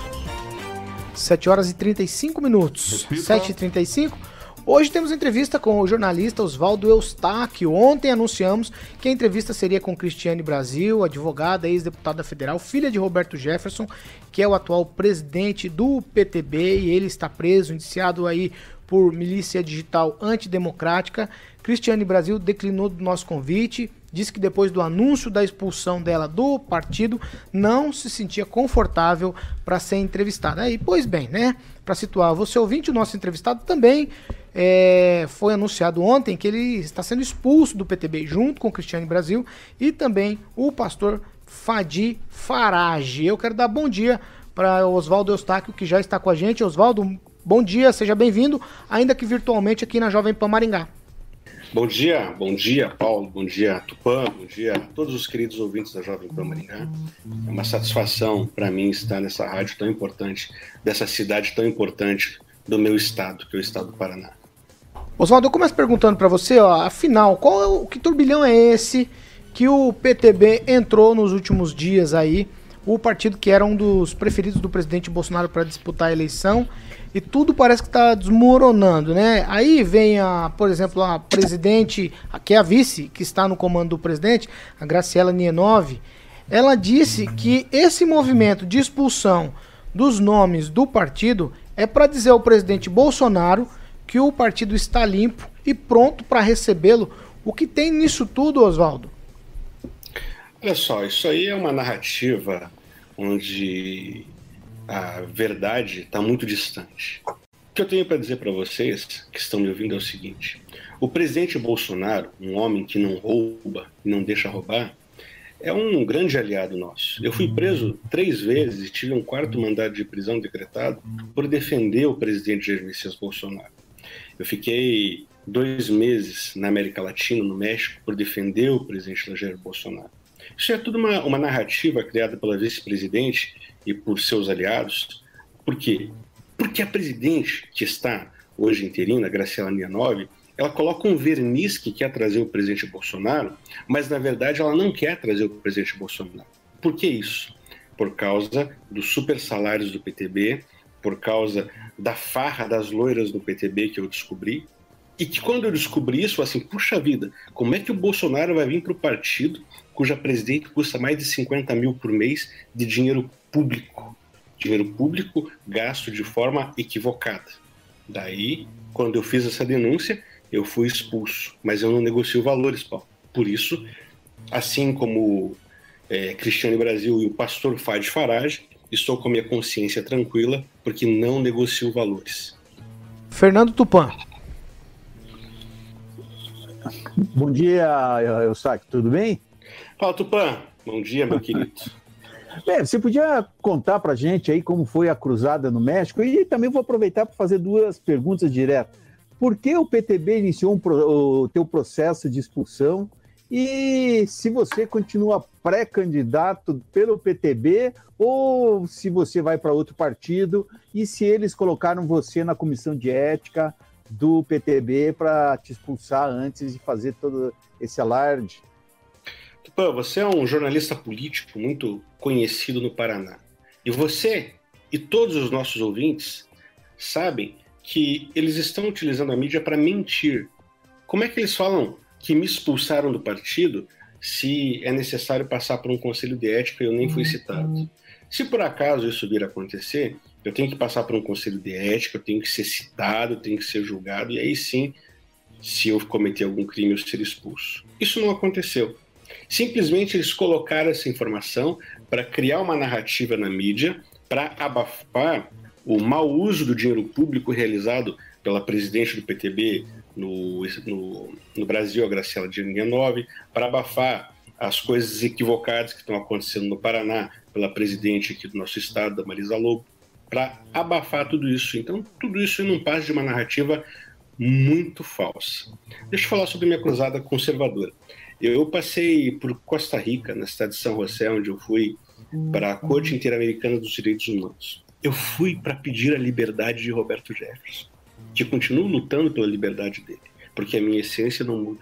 7 horas e 35 minutos. Repita. 7 e 35 Hoje temos entrevista com o jornalista Oswaldo Eustáquio. Ontem anunciamos que a entrevista seria com Cristiane Brasil, advogada, ex-deputada federal, filha de Roberto Jefferson, que é o atual presidente do PTB e ele está preso, indiciado aí por milícia digital antidemocrática. Cristiane Brasil declinou do nosso convite, disse que depois do anúncio da expulsão dela do partido, não se sentia confortável para ser entrevistada. Aí, pois bem, né? Para situar você ouvinte, o nosso entrevistado também é, foi anunciado ontem que ele está sendo expulso do PTB junto com Cristiane Brasil e também o pastor Fadi Farage. Eu quero dar bom dia para Oswaldo Eustáquio, que já está com a gente. Oswaldo, bom dia, seja bem-vindo, ainda que virtualmente aqui na Jovem Pan Maringá. Bom dia, bom dia, Paulo, bom dia, Tupã, bom dia a todos os queridos ouvintes da Jovem Pan Maringá. É uma satisfação para mim estar nessa rádio tão importante, dessa cidade tão importante do meu estado, que é o estado do Paraná. Oswaldo, eu começo perguntando para você, ó, afinal, qual é o que turbilhão é esse que o PTB entrou nos últimos dias aí, o partido que era um dos preferidos do presidente Bolsonaro para disputar a eleição, e tudo parece que está desmoronando, né? Aí vem a, por exemplo, a presidente, que é a vice que está no comando do presidente, a Graciela Nienov, ela disse que esse movimento de expulsão dos nomes do partido é para dizer ao presidente Bolsonaro que o partido está limpo e pronto para recebê-lo. O que tem nisso tudo, Oswaldo? Olha só, isso aí é uma narrativa onde a verdade está muito distante. O que eu tenho para dizer para vocês que estão me ouvindo é o seguinte: o presidente Bolsonaro, um homem que não rouba não deixa roubar, é um grande aliado nosso. Eu fui preso três vezes e tive um quarto mandado de prisão decretado por defender o presidente Jair Messias Bolsonaro. Eu fiquei dois meses na América Latina, no México, por defender o presidente Jair Bolsonaro. Isso é tudo uma, uma narrativa criada pela vice-presidente e por seus aliados. Por quê? Porque a presidente que está hoje interina, Graciela Nianov, ela coloca um verniz que quer trazer o presidente Bolsonaro, mas na verdade ela não quer trazer o presidente Bolsonaro. Por que isso? Por causa dos super salários do PTB, por causa da farra das loiras do PTB que eu descobri, e que quando eu descobri isso, assim, puxa vida, como é que o Bolsonaro vai vir para o partido cuja presidente custa mais de 50 mil por mês de dinheiro público? Dinheiro público gasto de forma equivocada. Daí, quando eu fiz essa denúncia, eu fui expulso, mas eu não negocio valores, Paulo. Por isso, assim como é, Cristiane Brasil e o pastor Fad Farage, estou com a minha consciência tranquila, porque não negocio valores. Fernando Tupan. Bom dia, Eustáquio, tudo bem? Fala, Tupã. Bom dia, meu querido. Bem, você podia contar para gente aí como foi a cruzada no México e também vou aproveitar para fazer duas perguntas diretas. Por que o PTB iniciou um, o teu processo de expulsão e se você continua pré-candidato pelo PTB ou se você vai para outro partido e se eles colocaram você na comissão de ética do PTB para te expulsar antes de fazer todo esse alarde? Tupã, você é um jornalista político muito conhecido no Paraná. E você e todos os nossos ouvintes sabem que eles estão utilizando a mídia para mentir. Como é que eles falam que me expulsaram do partido se é necessário passar por um conselho de ética e eu nem fui citado? Se por acaso isso vir a acontecer, eu tenho que passar por um conselho de ética, eu tenho que ser citado, eu tenho que ser julgado, e aí sim, se eu cometer algum crime, eu ser expulso. Isso não aconteceu. Simplesmente eles colocaram essa informação para criar uma narrativa na mídia, para abafar o mau uso do dinheiro público realizado pela presidente do PTB no, no, no Brasil, a Graciela Nove, para abafar as coisas equivocadas que estão acontecendo no Paraná pela presidente aqui do nosso estado, a Marisa Lobo, para abafar tudo isso. Então, tudo isso não passa de uma narrativa muito falsa. Deixa eu falar sobre minha cruzada conservadora. Eu passei por Costa Rica, na cidade de São José, onde eu fui para a Corte Interamericana dos Direitos Humanos. Eu fui para pedir a liberdade de Roberto Jefferson, que continuo lutando pela liberdade dele, porque a minha essência não muda.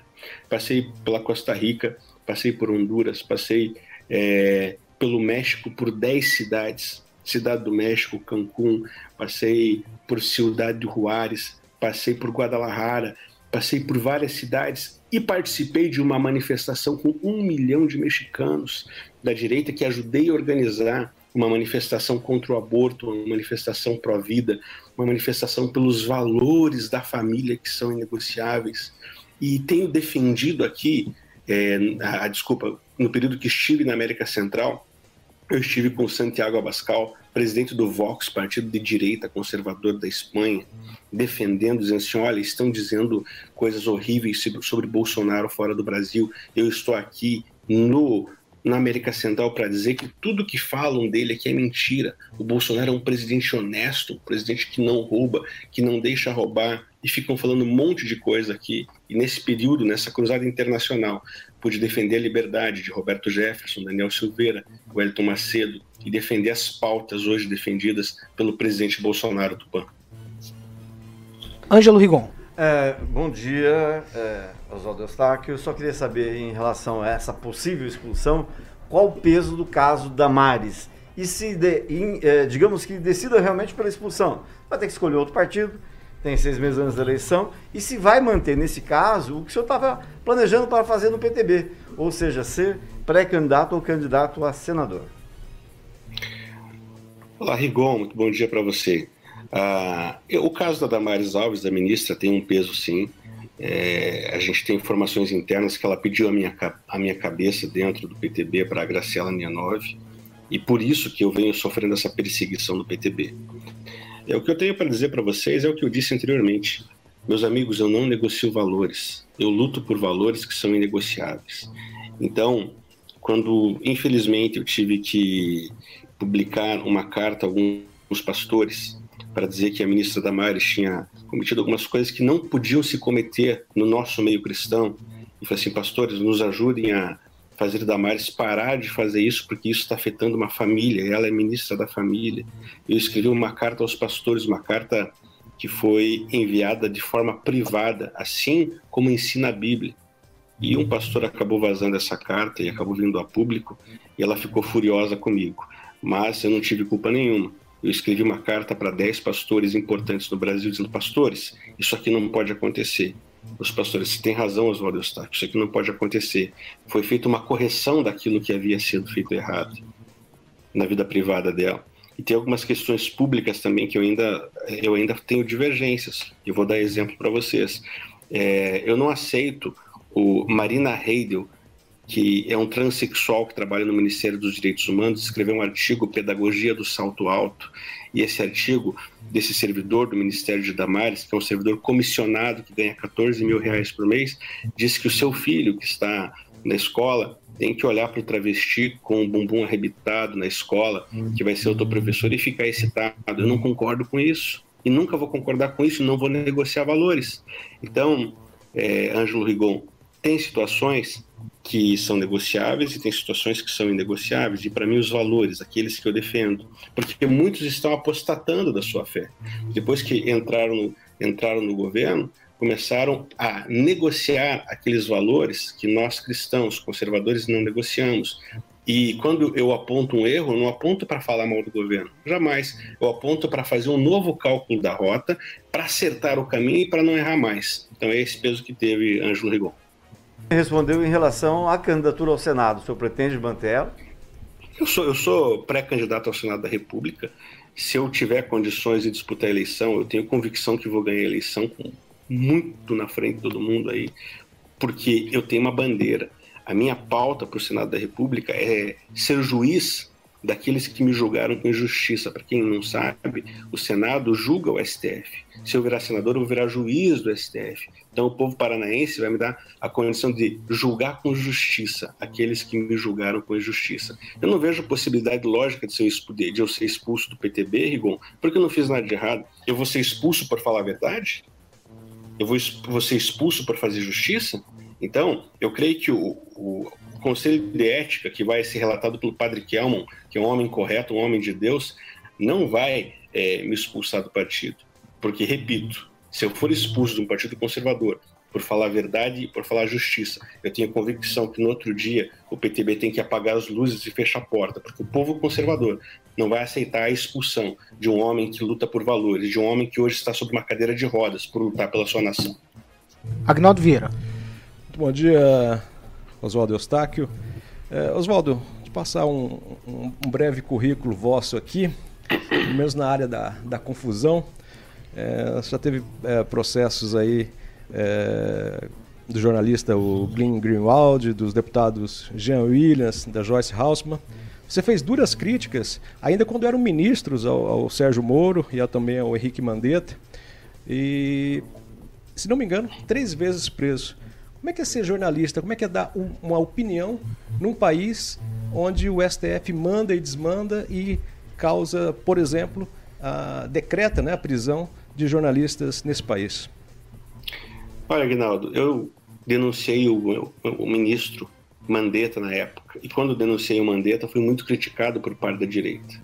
Passei pela Costa Rica, passei por Honduras, passei é, pelo México por 10 cidades, Cidade do México, Cancún, passei por Cidade de Juárez, passei por Guadalajara, passei por várias cidades e participei de uma manifestação com um milhão de mexicanos da direita que ajudei a organizar uma manifestação contra o aborto, uma manifestação pró-vida, uma manifestação pelos valores da família que são inegociáveis. E tenho defendido aqui, é, a, a, desculpa, no período que estive na América Central, eu estive com Santiago Abascal, presidente do Vox, partido de direita conservador da Espanha, defendendo, dizendo assim: olha, estão dizendo coisas horríveis sobre Bolsonaro fora do Brasil. Eu estou aqui no na América Central para dizer que tudo que falam dele aqui é mentira. O Bolsonaro é um presidente honesto, um presidente que não rouba, que não deixa roubar, e ficam falando um monte de coisa aqui. E nesse período, nessa cruzada internacional, pude defender a liberdade de Roberto Jefferson, Daniel Silveira, Wellington Macedo, e defender as pautas hoje defendidas pelo presidente Bolsonaro, Tupã. Ângelo Rigon. É, bom dia, é, Oswaldo Eustáquio. Eu só queria saber, em relação a essa possível expulsão, qual o peso do caso da Mares? E se, de, em, é, digamos que decida realmente pela expulsão, vai ter que escolher outro partido, tem seis meses antes da eleição, e se vai manter, nesse caso, o que o senhor estava planejando para fazer no PTB, ou seja, ser pré-candidato ou candidato a senador. Olá, Rigon, muito bom dia para você. Ah, o caso da Damares Alves, da ministra, tem um peso sim. É, a gente tem informações internas que ela pediu a minha, a minha cabeça dentro do PTB para a Graciela Nianov, e por isso que eu venho sofrendo essa perseguição do PTB. É, o que eu tenho para dizer para vocês é o que eu disse anteriormente. Meus amigos, eu não negocio valores. Eu luto por valores que são inegociáveis. Então, quando infelizmente eu tive que publicar uma carta a alguns pastores para dizer que a ministra Damares tinha cometido algumas coisas que não podiam se cometer no nosso meio cristão, e falei assim, pastores, nos ajudem a fazer Damares parar de fazer isso, porque isso está afetando uma família, ela é ministra da família. Eu escrevi uma carta aos pastores, uma carta que foi enviada de forma privada, assim como ensina a Bíblia. E um pastor acabou vazando essa carta e acabou vindo a público, e ela ficou furiosa comigo. Mas eu não tive culpa nenhuma. Eu escrevi uma carta para 10 pastores importantes no Brasil, dizendo: Pastores, isso aqui não pode acontecer. Os pastores, você tem razão, Oswaldo Eustáquio, isso aqui não pode acontecer. Foi feita uma correção daquilo que havia sido feito errado na vida privada dela. E tem algumas questões públicas também que eu ainda, eu ainda tenho divergências. Eu vou dar exemplo para vocês. É, eu não aceito o Marina Heidel, que é um transexual que trabalha no Ministério dos Direitos Humanos, escreveu um artigo Pedagogia do Salto Alto. E esse artigo desse servidor do Ministério de Damares, que é um servidor comissionado que ganha 14 mil reais por mês, diz que o seu filho que está na escola tem que olhar para o travesti com o bumbum arrebitado na escola, que vai ser outro professor, e ficar excitado. Eu não concordo com isso. E nunca vou concordar com isso, não vou negociar valores. Então, é, Ângelo Rigon, tem situações que são negociáveis e tem situações que são inegociáveis. E para mim, os valores, aqueles que eu defendo. Porque muitos estão apostatando da sua fé. Depois que entraram no, entraram no governo, começaram a negociar aqueles valores que nós cristãos, conservadores, não negociamos. E quando eu aponto um erro, eu não aponto para falar mal do governo, jamais. Eu aponto para fazer um novo cálculo da rota, para acertar o caminho e para não errar mais. Então é esse peso que teve Ângelo Rigon. Respondeu em relação à candidatura ao Senado. O senhor pretende manter ela? Eu sou, eu sou pré-candidato ao Senado da República. Se eu tiver condições de disputar a eleição, eu tenho convicção que vou ganhar a eleição com muito na frente de todo mundo aí, porque eu tenho uma bandeira. A minha pauta para o Senado da República é ser juiz daqueles que me julgaram com injustiça. Para quem não sabe, o Senado julga o STF. Se eu virar senador, eu vou virar juiz do STF. Então o povo paranaense vai me dar a condição de julgar com justiça aqueles que me julgaram com injustiça. Eu não vejo possibilidade lógica de, ser de eu ser expulso do PTB, Rigon, porque eu não fiz nada de errado. Eu vou ser expulso por falar a verdade? Eu vou, vou ser expulso por fazer justiça? Então, eu creio que o, o Conselho de Ética, que vai ser relatado pelo Padre Kelman, que é um homem correto, um homem de Deus, não vai eh, me expulsar do partido. Porque, repito, se eu for expulso de um partido conservador por falar a verdade e por falar a justiça, eu tenho convicção que no outro dia o PTB tem que apagar as luzes e fechar a porta, porque o povo conservador não vai aceitar a expulsão de um homem que luta por valores, de um homem que hoje está sob uma cadeira de rodas por lutar pela sua nação. Agnaldo Vieira. Muito bom dia, Oswaldo Eustáquio. É, Oswaldo, de passar um, um- um breve currículo vosso aqui, pelo menos na área da, da confusão. É, você já teve é, processos aí é, do jornalista o Glenn Greenwald, dos deputados Jean Williams, da Joyce Hausmann. Você fez duras críticas, ainda quando eram ministros, ao, ao Sérgio Moro e também ao Henrique Mandetta. E, se não me engano, três vezes preso. Como é que é ser jornalista? Como é que é dar um- uma opinião num país onde o STF manda e desmanda e causa, por exemplo, a, decreta né, a prisão de jornalistas nesse país? Olha, Aguinaldo, eu denunciei o, o ministro Mandetta na época. E quando denunciei o Mandetta, fui muito criticado por parte da direita.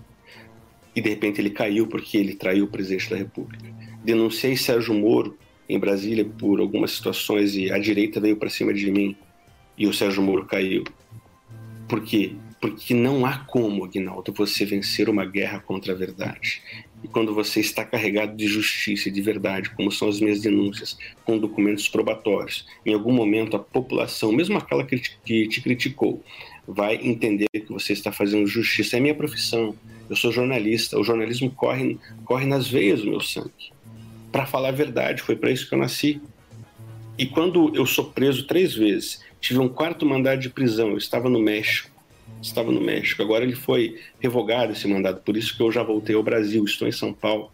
E de repente ele caiu porque ele traiu o presidente da República. denunciei Sérgio Moro em Brasília por algumas situações e a direita veio para cima de mim e o Sérgio Moro caiu. Por quê? Porque não há como, Aguinaldo, você vencer uma guerra contra a verdade. E quando você está carregado de justiça e de verdade, como são as minhas denúncias, com documentos probatórios, em algum momento a população, mesmo aquela que te, criticou, vai entender que você está fazendo justiça. É minha profissão. Eu sou jornalista. O jornalismo corre, corre nas veias do meu sangue. Para falar a verdade, foi para isso que eu nasci. E quando eu sou preso três vezes, tive um quarto mandado de prisão, eu estava no México. Estava no México. Agora ele foi revogado esse mandado, por isso que eu já voltei ao Brasil, estou em São Paulo.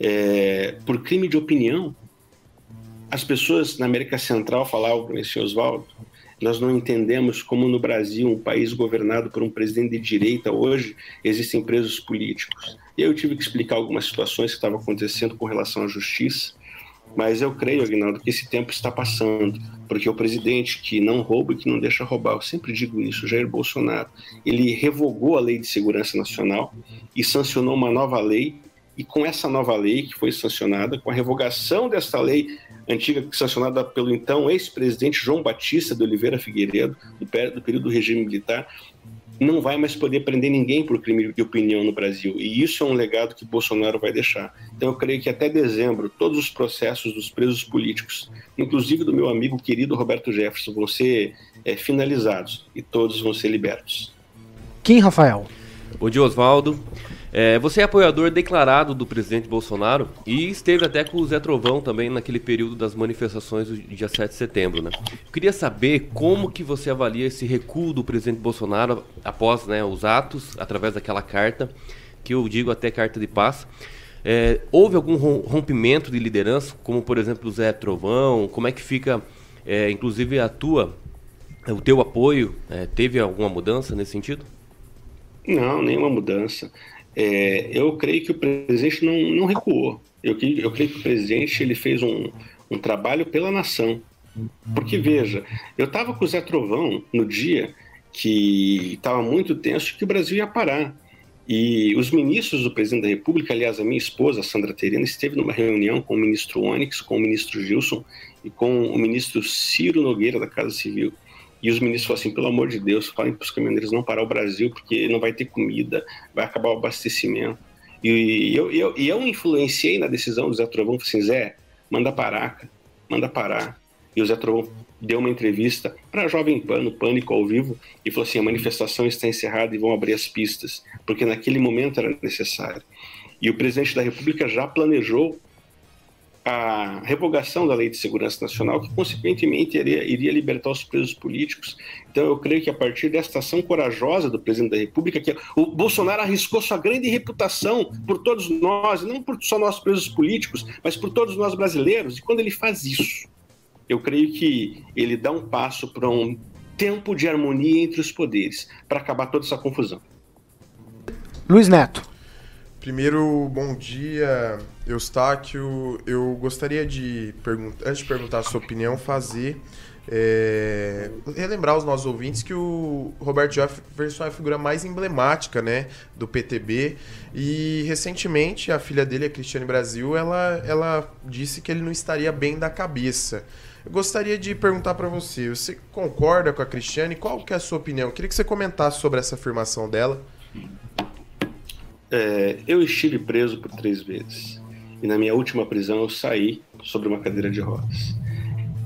É, por crime de opinião, as pessoas na América Central falavam para esse Oswaldo, nós não entendemos como no Brasil, um país governado por um presidente de direita, hoje existem presos políticos. Eu tive que explicar algumas situações que estavam acontecendo com relação à justiça, mas eu creio, Aguinaldo, que esse tempo está passando, porque o presidente que não rouba e que não deixa roubar, eu sempre digo isso, Jair Bolsonaro, ele revogou a Lei de Segurança Nacional e sancionou uma nova lei, e com essa nova lei que foi sancionada, com a revogação dessa lei antiga sancionada pelo então ex-presidente João Batista de Oliveira Figueiredo, do, do período do regime militar, não vai mais poder prender ninguém por crime de opinião no Brasil. E isso é um legado que Bolsonaro vai deixar. Então eu creio que até dezembro todos os processos dos presos políticos, inclusive do meu amigo querido Roberto Jefferson, vão ser é, finalizados e todos vão ser libertos. Quem, Rafael? Bom dia, Oswaldo. É, você é apoiador declarado do presidente Bolsonaro e esteve até com o Zé Trovão também naquele período das manifestações do dia 7 de setembro, né? Eu queria saber como que você avalia esse recuo do presidente Bolsonaro após né, os atos, através daquela carta, que eu digo até carta de paz. É, houve algum rompimento de liderança, como por exemplo o Zé Trovão? Como é que fica, é, inclusive, a tua, o teu apoio? É, teve alguma mudança nesse sentido? Não, nenhuma mudança. É, eu creio que o presidente não, não recuou. Eu, eu creio que o presidente ele fez um, um trabalho pela nação. Porque, veja, eu estava com o Zé Trovão no dia que estava muito tenso que o Brasil ia parar. E os ministros do presidente da República, aliás, a minha esposa, Sandra Terena, esteve numa reunião com o ministro Onyx, com o ministro Gilson e com o ministro Ciro Nogueira, da Casa Civil. E os ministros falaram assim: pelo amor de Deus, falem para os caminhoneiros não parar o Brasil, porque não vai ter comida, vai acabar o abastecimento. E eu, eu, eu influenciei na decisão do Zé Trovão, falei assim: Zé, manda parar, cara, manda parar. E o Zé Trovão deu uma entrevista para a Jovem Pan, no Pânico ao vivo, e falou assim: a manifestação está encerrada e vão abrir as pistas, porque naquele momento era necessário. E o presidente da República já planejou a revogação da Lei de Segurança Nacional, que consequentemente iria, iria, libertar os presos políticos. Então eu creio que a partir desta ação corajosa do presidente da República, que o Bolsonaro arriscou sua grande reputação por todos nós, não por só nós presos políticos, mas por todos nós brasileiros. E quando ele faz isso, eu creio que ele dá um passo para um tempo de harmonia entre os poderes, para acabar toda essa confusão. Luiz Neto. Primeiro, bom dia, Eustáquio. Eu gostaria de antes de perguntar a sua opinião, fazer. É, relembrar os nossos ouvintes que o Roberto Jefferson é a figura mais emblemática né, do PTB e recentemente a filha dele, a Cristiane Brasil, ela, ela disse que ele não estaria bem da cabeça. Eu gostaria de perguntar para você, você concorda com a Cristiane? Qual que é a sua opinião? Eu queria que você comentasse sobre essa afirmação dela. É, eu estive preso por três vezes. E na minha última prisão eu saí sobre uma cadeira de rodas.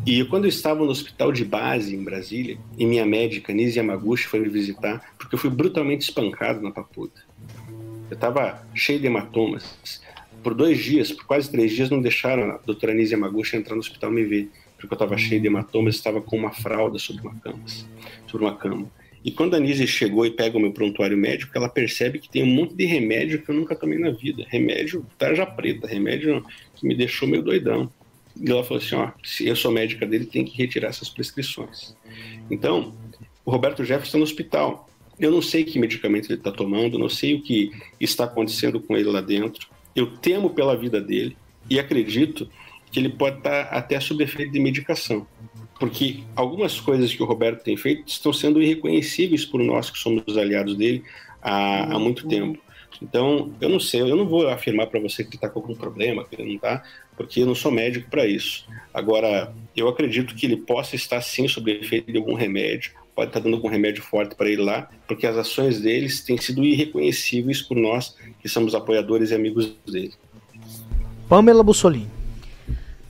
E quando eu estava no hospital de base em Brasília, e minha médica, Nise Yamaguchi, foi me visitar, porque eu fui brutalmente espancado na papuda. Eu estava cheio de hematomas. Por dois dias, por quase três dias, não deixaram a doutora Nise Yamaguchi entrar no hospital me ver, porque eu estava cheio de hematomas, estava com uma fralda sobre uma cama. Sobre uma cama. E quando a Nise chegou e pega o meu prontuário médico, ela percebe que tem um monte de remédio que eu nunca tomei na vida. Remédio tarja preta, remédio que me deixou meio doidão. E ela falou assim: ó, se eu sou médica dele, tem que retirar essas prescrições. Então, o Roberto Jefferson está no hospital. Eu não sei que medicamento ele está tomando, não sei o que está acontecendo com ele lá dentro. Eu temo pela vida dele e acredito que ele pode estar tá até sob efeito de medicação porque algumas coisas que o Roberto tem feito estão sendo irreconhecíveis por nós que somos aliados dele há, há muito tempo. Então, eu não sei, eu não vou afirmar para você que ele está com algum problema, que ele não está, porque eu não sou médico para isso. Agora, eu acredito que ele possa estar sim sob efeito de algum remédio, pode estar dando algum remédio forte para ele lá, porque as ações deles têm sido irreconhecíveis por nós que somos apoiadores e amigos dele. Pamela Bussolini.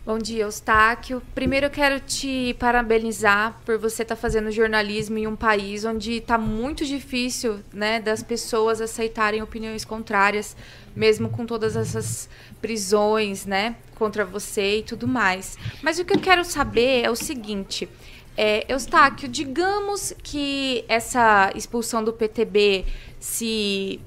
Bom dia, Eustáquio. Primeiro eu quero te parabenizar por você estar fazendo jornalismo em um país onde está muito difícil né, das pessoas aceitarem opiniões contrárias, mesmo com todas essas prisões né, contra você e tudo mais. Mas o que eu quero saber é o seguinte. É, Eustáquio, digamos que essa expulsão do PTB se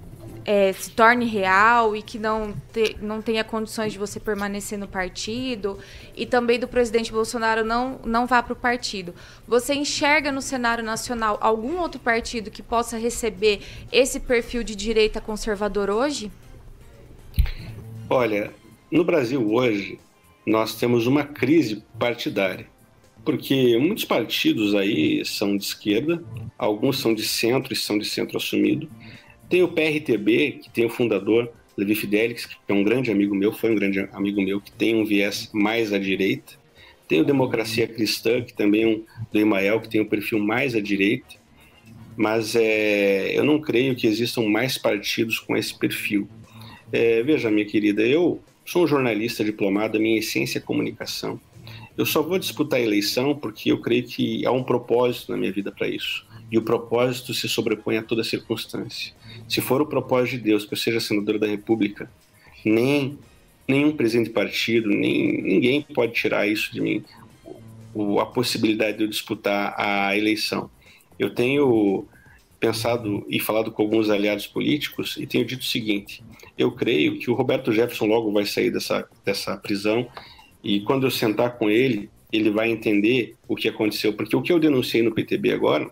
é, se torne real e que não, te, não tenha condições de você permanecer no partido e também do presidente Bolsonaro não, não vá para o partido. Você enxerga no cenário nacional algum outro partido que possa receber esse perfil de direita conservador hoje? Olha, no Brasil hoje nós temos uma crise partidária. Porque muitos partidos aí são de esquerda, alguns são de centro e são de centro assumido, tem o PRTB, que tem o fundador, Levi Fidelix, que é um grande amigo meu, foi um grande amigo meu, que tem um viés mais à direita. Tem o Democracia Cristã, que também é um do Emael, que tem um perfil mais à direita. Mas é, eu não creio que existam mais partidos com esse perfil. É, veja, minha querida, eu sou um jornalista diplomado, a minha essência é comunicação. Eu só vou disputar a eleição porque eu creio que há um propósito na minha vida para isso. E o propósito se sobrepõe a toda circunstância. Se for o propósito de Deus que eu seja senador da República, nem nenhum presidente de partido, nem ninguém pode tirar isso de mim, o, a possibilidade de eu disputar a eleição. Eu tenho pensado e falado com alguns aliados políticos e tenho dito o seguinte: eu creio que o Roberto Jefferson logo vai sair dessa, dessa prisão e quando eu sentar com ele, ele vai entender o que aconteceu. Porque o que eu denunciei no PTB agora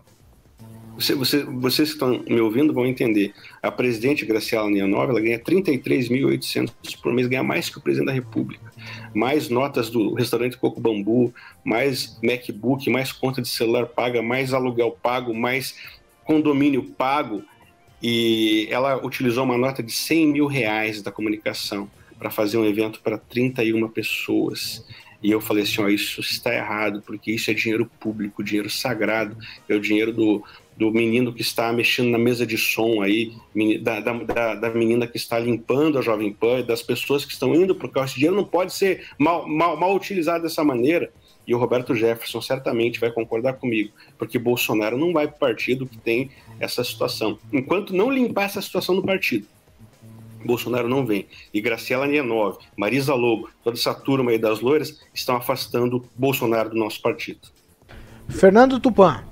você, você, vocês que estão me ouvindo vão entender. A presidente Graciela Nianova, ela ganha 33.800 por mês, ganha mais que o presidente da República. Mais notas do restaurante Coco Bambu, mais MacBook, mais conta de celular paga, mais aluguel pago, mais condomínio pago. E ela utilizou uma nota de 100 mil reais da comunicação para fazer um evento para 31 pessoas. E eu falei assim: ó, isso está errado, porque isso é dinheiro público, dinheiro sagrado, é o dinheiro do, do menino que está mexendo na mesa de som aí, da, da, da menina que está limpando a Jovem Pan, das pessoas que estão indo para o carro. Esse dinheiro não pode ser mal, mal, mal utilizado dessa maneira. E o Roberto Jefferson certamente vai concordar comigo, porque Bolsonaro não vai para o partido que tem essa situação. Enquanto não limpar essa situação no partido, Bolsonaro não vem. E Graciela Nianov, Marisa Lobo, toda essa turma aí das loiras estão afastando Bolsonaro do nosso partido. Fernando Tupan.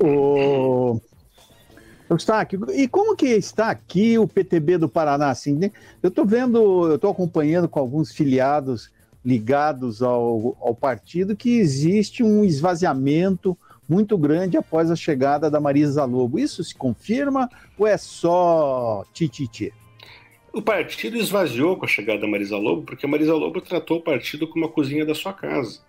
O... Eustáquio, e como que está aqui o PTB do Paraná? Assim, né? Eu estou vendo, eu estou acompanhando com alguns filiados ligados ao, ao partido que existe um esvaziamento muito grande após a chegada da Marisa Lobo. Isso se confirma ou é só tititi? O partido esvaziou com a chegada da Marisa Lobo, porque a Marisa Lobo tratou o partido como a cozinha da sua casa.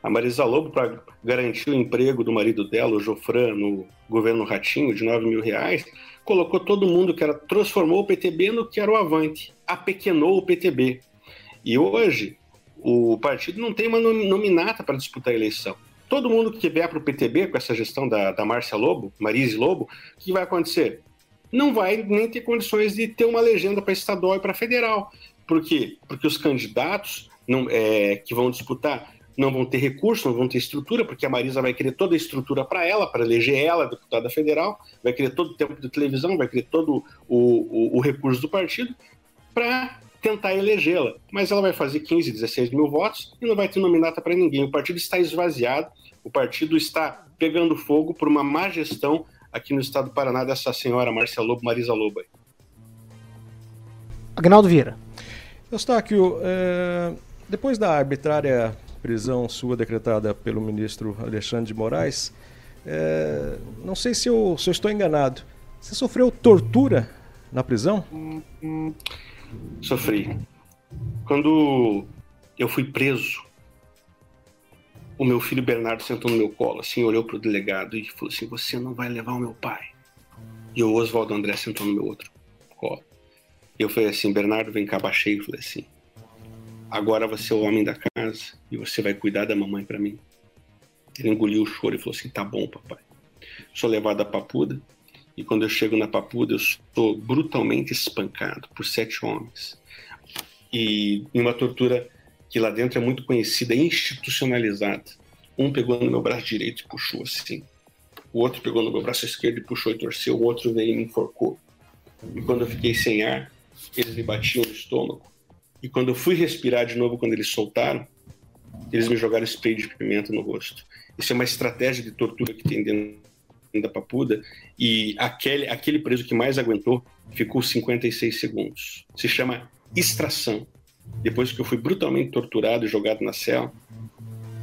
A Marisa Lobo, para garantir o emprego do marido dela, o Jofran, no governo Ratinho, de 9 mil reais, colocou todo mundo que era, transformou o PTB no que era o Avante, apequenou o PTB. E hoje, o partido não tem uma nominata para disputar a eleição. Todo mundo que vier para o PTB com essa gestão da, da Márcia Lobo, Marise Lobo, o que vai acontecer? Não vai nem ter condições de ter uma legenda para estadual e para federal. Por quê? Porque os candidatos não, é, que vão disputar não vão ter recurso, não vão ter estrutura, porque a Marisa vai querer toda a estrutura para ela, para eleger ela deputada federal, vai querer todo o tempo de televisão, vai querer todo o, o, o recurso do partido para tentar elegê-la. Mas ela vai fazer 15, 16 mil votos e não vai ter nominata para ninguém. O partido está esvaziado, o partido está pegando fogo por uma má gestão aqui no estado do Paraná dessa senhora Marcia Lobo, Marisa Lobo. Agnaldo Vieira. Eustáquio, é, depois da arbitrária prisão sua decretada pelo ministro Alexandre de Moraes, é, não sei se eu, se eu estou enganado. Você sofreu tortura na prisão? Sofri. Quando eu fui preso, o meu filho Bernardo sentou no meu colo, assim, olhou para o delegado e falou assim: Você não vai levar o meu pai. E o Oswaldo André sentou no meu outro colo. Eu falei assim, Bernardo, vem cá, baixei e falei assim, agora você é o homem da casa e você vai cuidar da mamãe para mim. Ele engoliu o choro e falou assim, tá bom, papai. Sou levado à papuda e quando eu chego na papuda eu sou brutalmente espancado por sete homens. E uma tortura que lá dentro é muito conhecida, institucionalizada. Um pegou no meu braço direito e puxou assim. O outro pegou no meu braço esquerdo e puxou e torceu. O outro veio e me enforcou. E quando eu fiquei sem ar, eles me batiam no estômago. E quando eu fui respirar de novo, quando eles soltaram, eles me jogaram spray de pimenta no rosto. Isso é uma estratégia de tortura que tem dentro da papuda. E aquele, aquele preso que mais aguentou ficou 56 segundos. Se chama extração. Depois que eu fui brutalmente torturado e jogado na cela,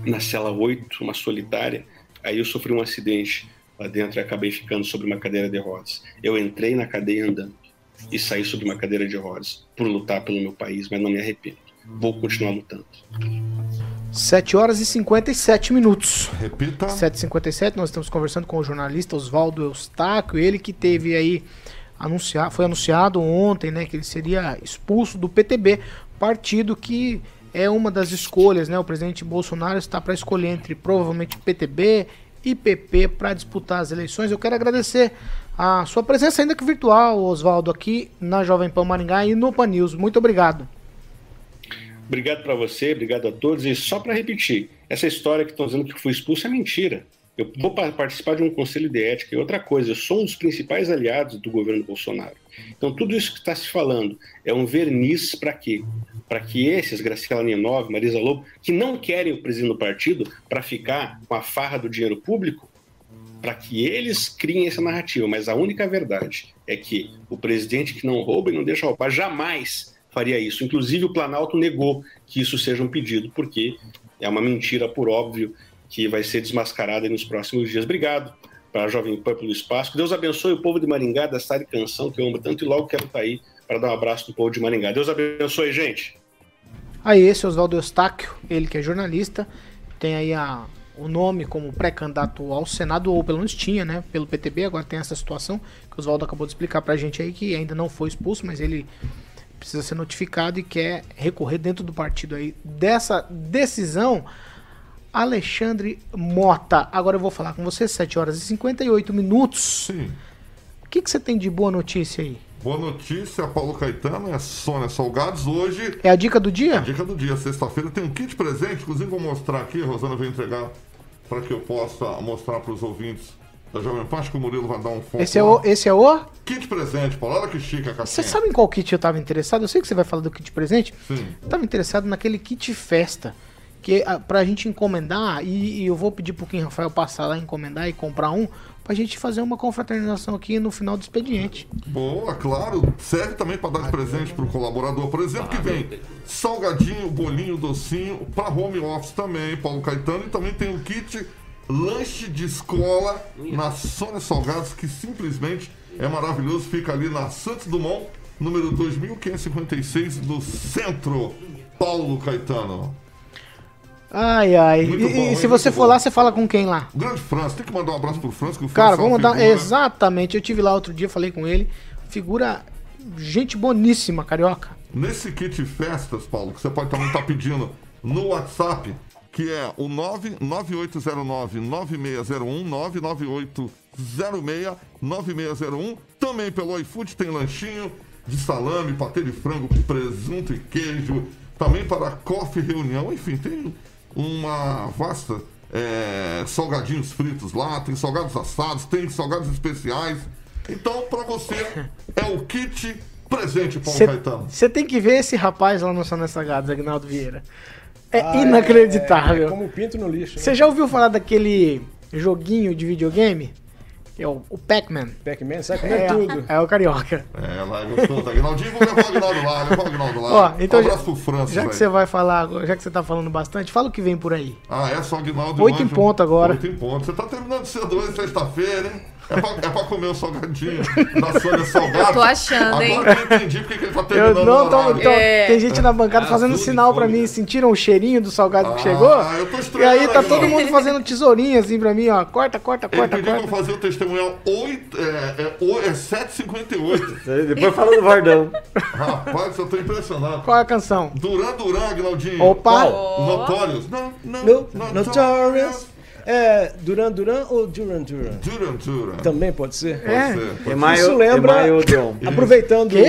na cela 8, uma solitária, aí eu sofri um acidente lá dentro e acabei ficando sobre uma cadeira de rodas. Eu entrei na cadeia andando e saí sobre uma cadeira de rodas por lutar pelo meu país, mas não me arrependo. Vou continuar lutando. 7 horas e 57 minutos. Repita. 7h57, nós estamos conversando com o jornalista Oswaldo Eustáquio, ele que teve aí anunciar, foi anunciado ontem, né, que ele seria expulso do PTB, partido que é uma das escolhas, né? O presidente Bolsonaro está para escolher entre provavelmente PTB e PP para disputar as eleições. Eu quero agradecer a sua presença, ainda que virtual, Oswaldo, aqui na Jovem Pan Maringá e no Pan News. Muito obrigado. Obrigado para você, obrigado a todos. E só para repetir, essa história que estão dizendo que fui expulso é mentira. Eu vou pa- participar de um conselho de ética e outra coisa, eu sou um dos principais aliados do governo Bolsonaro. Então, tudo isso que está se falando é um verniz para quê? Para que esses, Graciela Ninov, Marisa Lobo, que não querem o presidente do partido para ficar com a farra do dinheiro público, para que eles criem essa narrativa. Mas a única verdade é que o presidente que não rouba e não deixa roubar jamais faria isso. Inclusive, o Planalto negou que isso seja um pedido, porque é uma mentira, por óbvio, que vai ser desmascarada nos próximos dias. Obrigado para a Jovem Pan pelo espaço. Que Deus abençoe o povo de Maringá, da cidade de Canção, que eu amo tanto, e logo quero estar aí para dar um abraço no povo de Maringá. Deus abençoe, gente. Aí esse Oswaldo Eustáquio, ele que é jornalista, tem aí a, o nome como pré-candidato ao Senado, ou pelo menos tinha, né, pelo PTB, agora tem essa situação que o Oswaldo acabou de explicar pra gente aí, que ainda não foi expulso, mas ele precisa ser notificado e quer recorrer dentro do partido aí dessa decisão. Alexandre Mota, agora eu vou falar com você, 7 horas e 58 minutos. Sim. O que, que você tem de boa notícia aí? Boa notícia, Paulo Caetano e a Sônia Salgados. Hoje, É a dica do dia? a dica do dia, sexta-feira, tem um kit presente. Inclusive, vou mostrar aqui. A Rosana vai entregar para que eu possa mostrar para os ouvintes da Jovem Pan. Acho que o Murilo vai dar um foco. Esse é o. Esse é o. Kit presente, Paulo. Olha que chique a Você caixinha. sabe em qual kit eu tava interessado? Eu sei que você vai falar do kit presente. Sim. Eu tava interessado naquele kit festa. Que é pra gente encomendar, e, e eu vou pedir pro Kim Rafael passar lá, encomendar e comprar um, pra gente fazer uma confraternização aqui no final do expediente. Boa, claro. Serve também para dar de presente para o colaborador. Por exemplo, que vem salgadinho, bolinho, docinho. Para home office também, Paulo Caetano. E também tem o kit lanche de escola na Sônia Salgados, que simplesmente é maravilhoso. Fica ali na Santos Dumont, número 2556, do centro. Paulo Caetano. Ai, ai. Muito E, bom, e se você for bom. lá, você fala com quem lá? Grande França, tem que mandar um abraço pro França, que o Cara, é vamos mandar. figura- Exatamente. Eu tive lá outro dia, falei com ele. Figura. Gente boníssima, carioca. Nesse kit festas, Paulo, que você pode também estar pedindo no WhatsApp, que é o 99809-9601, 99806-9601. Também pelo iFood tem lanchinho de salame, patê de frango, presunto e queijo. Também para coffee reunião, enfim, tem uma vasta é, salgadinhos fritos lá, tem salgados assados, tem salgados especiais. Então, para você, é o kit presente, Paulo Caetano. Você tem que ver esse rapaz lá no Sônia Sagados, Agnaldo Vieira. É Ah, inacreditável. É, como pinto no lixo. né? Você já ouviu falar daquele joguinho de videogame? Que é o, o Pac-Man. Pac-Man sai comendo É, tudo. é o carioca. É, lá é gostoso. Aguinaldinho, vou levar o Aguinaldo lá, levar o Aguinaldo lá. Ó, então um já, abraço pro França, já que velho. você vai falar, agora, já que você tá falando bastante, fala o que vem por aí. Ah, é só Aguinaldo. Oito em ponto agora. Oito em ponto. Você tá terminando cedo hoje, sexta-feira, hein? É pra, é pra comer o salgadinho da Sônia Salgado. Eu tô achando, hein? Agora eu entendi porque que ele tá terminando Eu não tô, horário. tô- É. Tem gente na bancada Ah, fazendo sinal pra mim. Sentiram o cheirinho do salgado que Ah, chegou? eu tô E estranhando aí tá aqui, todo ó. mundo fazendo tesourinha assim pra mim, ó. Corta, corta, Ele corta, corta. fazer o testemunhal 8, é, é, é 7h58. Depois fala do Vardão. Rapaz, eu tô impressionado. Qual é a canção? Duran Duran, Agnaldinho. Opa! Notorious. Não, não, No, Notorious. É, Duran Duran ou Duran Duran? Duran Duran. Também pode ser? É. Pode ser, pode ser. Emaio, Isso lembra- Aproveitando. Quê?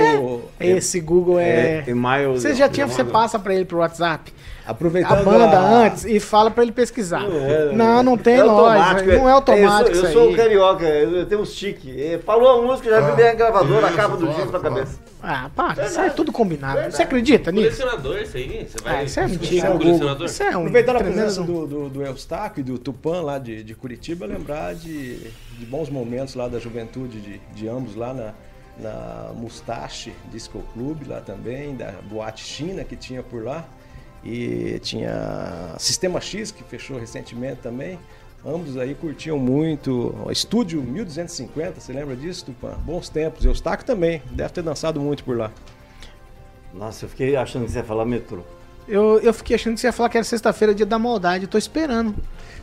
Esse Google é. Emaio Você já tinha, você passa pra ele pro WhatsApp a Aproveitando. banda antes e fala pra ele pesquisar. é, Não, não tem É lógica. automático, Não é automático Eu sou, eu sou um carioca, eu tenho um tique. É, Falou a música, já vem a gravadora, a capa do disco na cabeça. Ah, para, isso é tudo combinado. Você acredita nisso? Colecionador, isso aí? Você vai Ah, isso é mentira. o colecionador? Isso é um Aproveitando a presença do, do, do Eustáquio e do Tupan lá de, de Curitiba, lembrar de, de bons momentos lá da juventude de, de ambos lá na, na Mustache Disco Club lá também, da Boate China que tinha por lá. E tinha Sistema X que fechou recentemente também. Ambos aí curtiam muito. Estúdio 1250, você lembra disso, Tupan? Bons tempos. Eustáquio também, deve ter dançado muito por lá. Nossa, eu fiquei achando que você ia falar metrô. Eu, eu fiquei achando que você ia falar que era sexta-feira, dia da maldade. Eu tô esperando.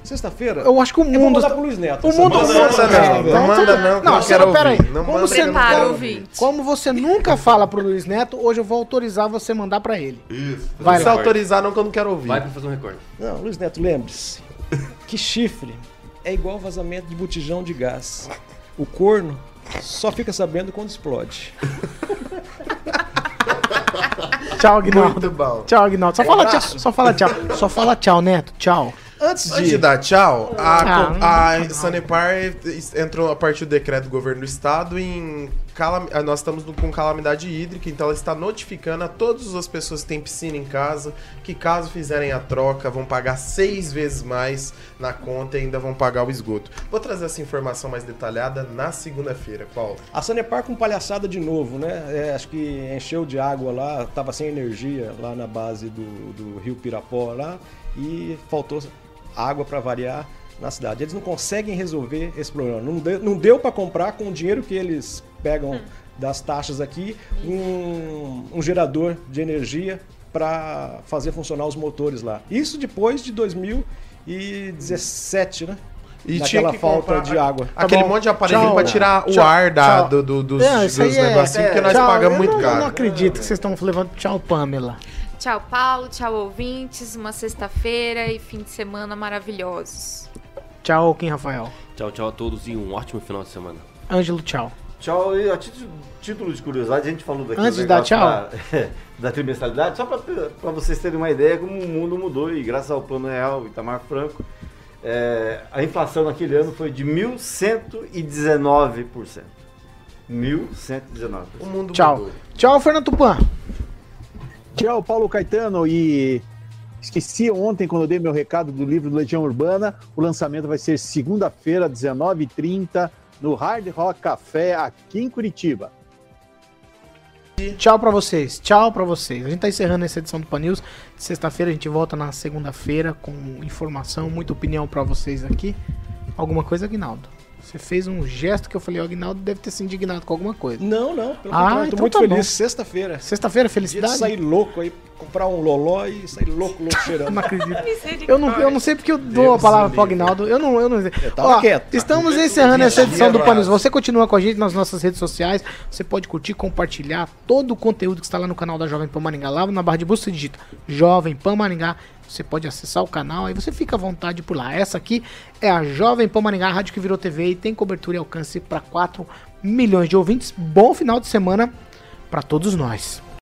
Sexta-feira? Eu acho que o Eu vou mundo. mandar pro Luiz Neto. O mundo Não mundo- manda não, É, não manda não, não você- peraí. ouvir. Não Como manda você não, nunca, como você nunca fala pro Luiz Neto, hoje eu vou autorizar você mandar pra ele. Isso. Vai Se lá. autorizar, não, que eu não quero ouvir. Vai pra fazer um recorde. Não, Luiz Neto, lembre-se que chifre é igual vazamento de botijão de gás. O corno só fica sabendo quando explode. Tchau, Aguinaldo. Muito bom. Tchau, Aguinaldo. Só fala tchau. abraço. Só fala tchau. Só fala tchau, Neto. Tchau. Antes Antes de de. dar tchau, a, Ah, a não. Sanepar entrou a partir do decreto do governo do estado em. Calam- ah, Nós estamos com calamidade hídrica, então ela está notificando a todas as pessoas que têm piscina em casa que, caso fizerem a troca, vão pagar seis vezes mais na conta e ainda vão pagar o esgoto. Vou trazer essa informação mais detalhada na segunda-feira, Paulo. A Sanepar com palhaçada de novo, né? É, acho que encheu de água lá, tava sem energia lá na base do, do rio Pirapó lá e faltou água para variar na cidade. Eles não conseguem resolver esse problema. Não deu, não deu para comprar com o dinheiro que eles pegam das taxas aqui um, um gerador de energia para fazer funcionar os motores lá. Isso depois de 2017, né? E Daquela tinha que falta de água. Aquele bom. monte de aparelhinho Tchau. pra tirar o Tchau. ar da, do, do- dos, Não, dos é- negocinhos, porque nós Tchau, pagamos muito não, caro. Eu não acredito que vocês estão levando tchau, Pamela. Tchau, Paulo. Tchau, ouvintes. Uma sexta-feira e fim de semana maravilhosos. Tchau, Kim Rafael. Tchau, tchau a todos e um ótimo final de semana. Ângelo, tchau. Tchau, e a título, título de curiosidade, a gente falou daqui Antes de dar negócio tchau. Da, da trimestralidade, só para vocês terem uma ideia como o mundo mudou e graças ao Plano Real Itamar Franco, é, a inflação naquele ano foi de 1.119%. 1.119%. O mundo Tchau. mudou. Tchau, Fernando Tupan. Tchau, Paulo Caetano. E esqueci ontem, quando eu dei meu recado do livro do Legião Urbana, o lançamento vai ser segunda-feira, 19h30, no Hard Rock Café, aqui em Curitiba. Tchau pra vocês. Tchau pra vocês. A gente tá encerrando essa edição do Pan News. Sexta-feira a gente volta na segunda-feira com informação, muita opinião pra vocês aqui. Alguma coisa, Aguinaldo? Você fez um gesto que eu falei, o Aguinaldo deve ter se indignado com alguma coisa. Não, não, pelo Ah, contrário, tô então muito tá feliz. Sexta-feira. Sexta-feira, Dia felicidade? sair louco aí, comprar um loló e sair louco, louco Eu cheirando. não acredito. Eu não, eu não sei porque eu dou a Deus palavra me pro. Agnaldo. Eu não, eu não sei. tava Ó, quieto. Estamos encerrando essa edição do. Panis. Você continua com a gente nas nossas redes sociais. Você pode curtir, compartilhar todo o conteúdo que está lá no canal da Jovem Pan Maringá. Lá na barra de busca você digita Jovem Pan Maringá. Você pode acessar o canal, aí você fica à vontade por lá. Essa aqui é a Jovem Pan Maringá, rádio que virou TV e tem cobertura e alcance para 4 milhões de ouvintes. Bom final de semana para todos nós.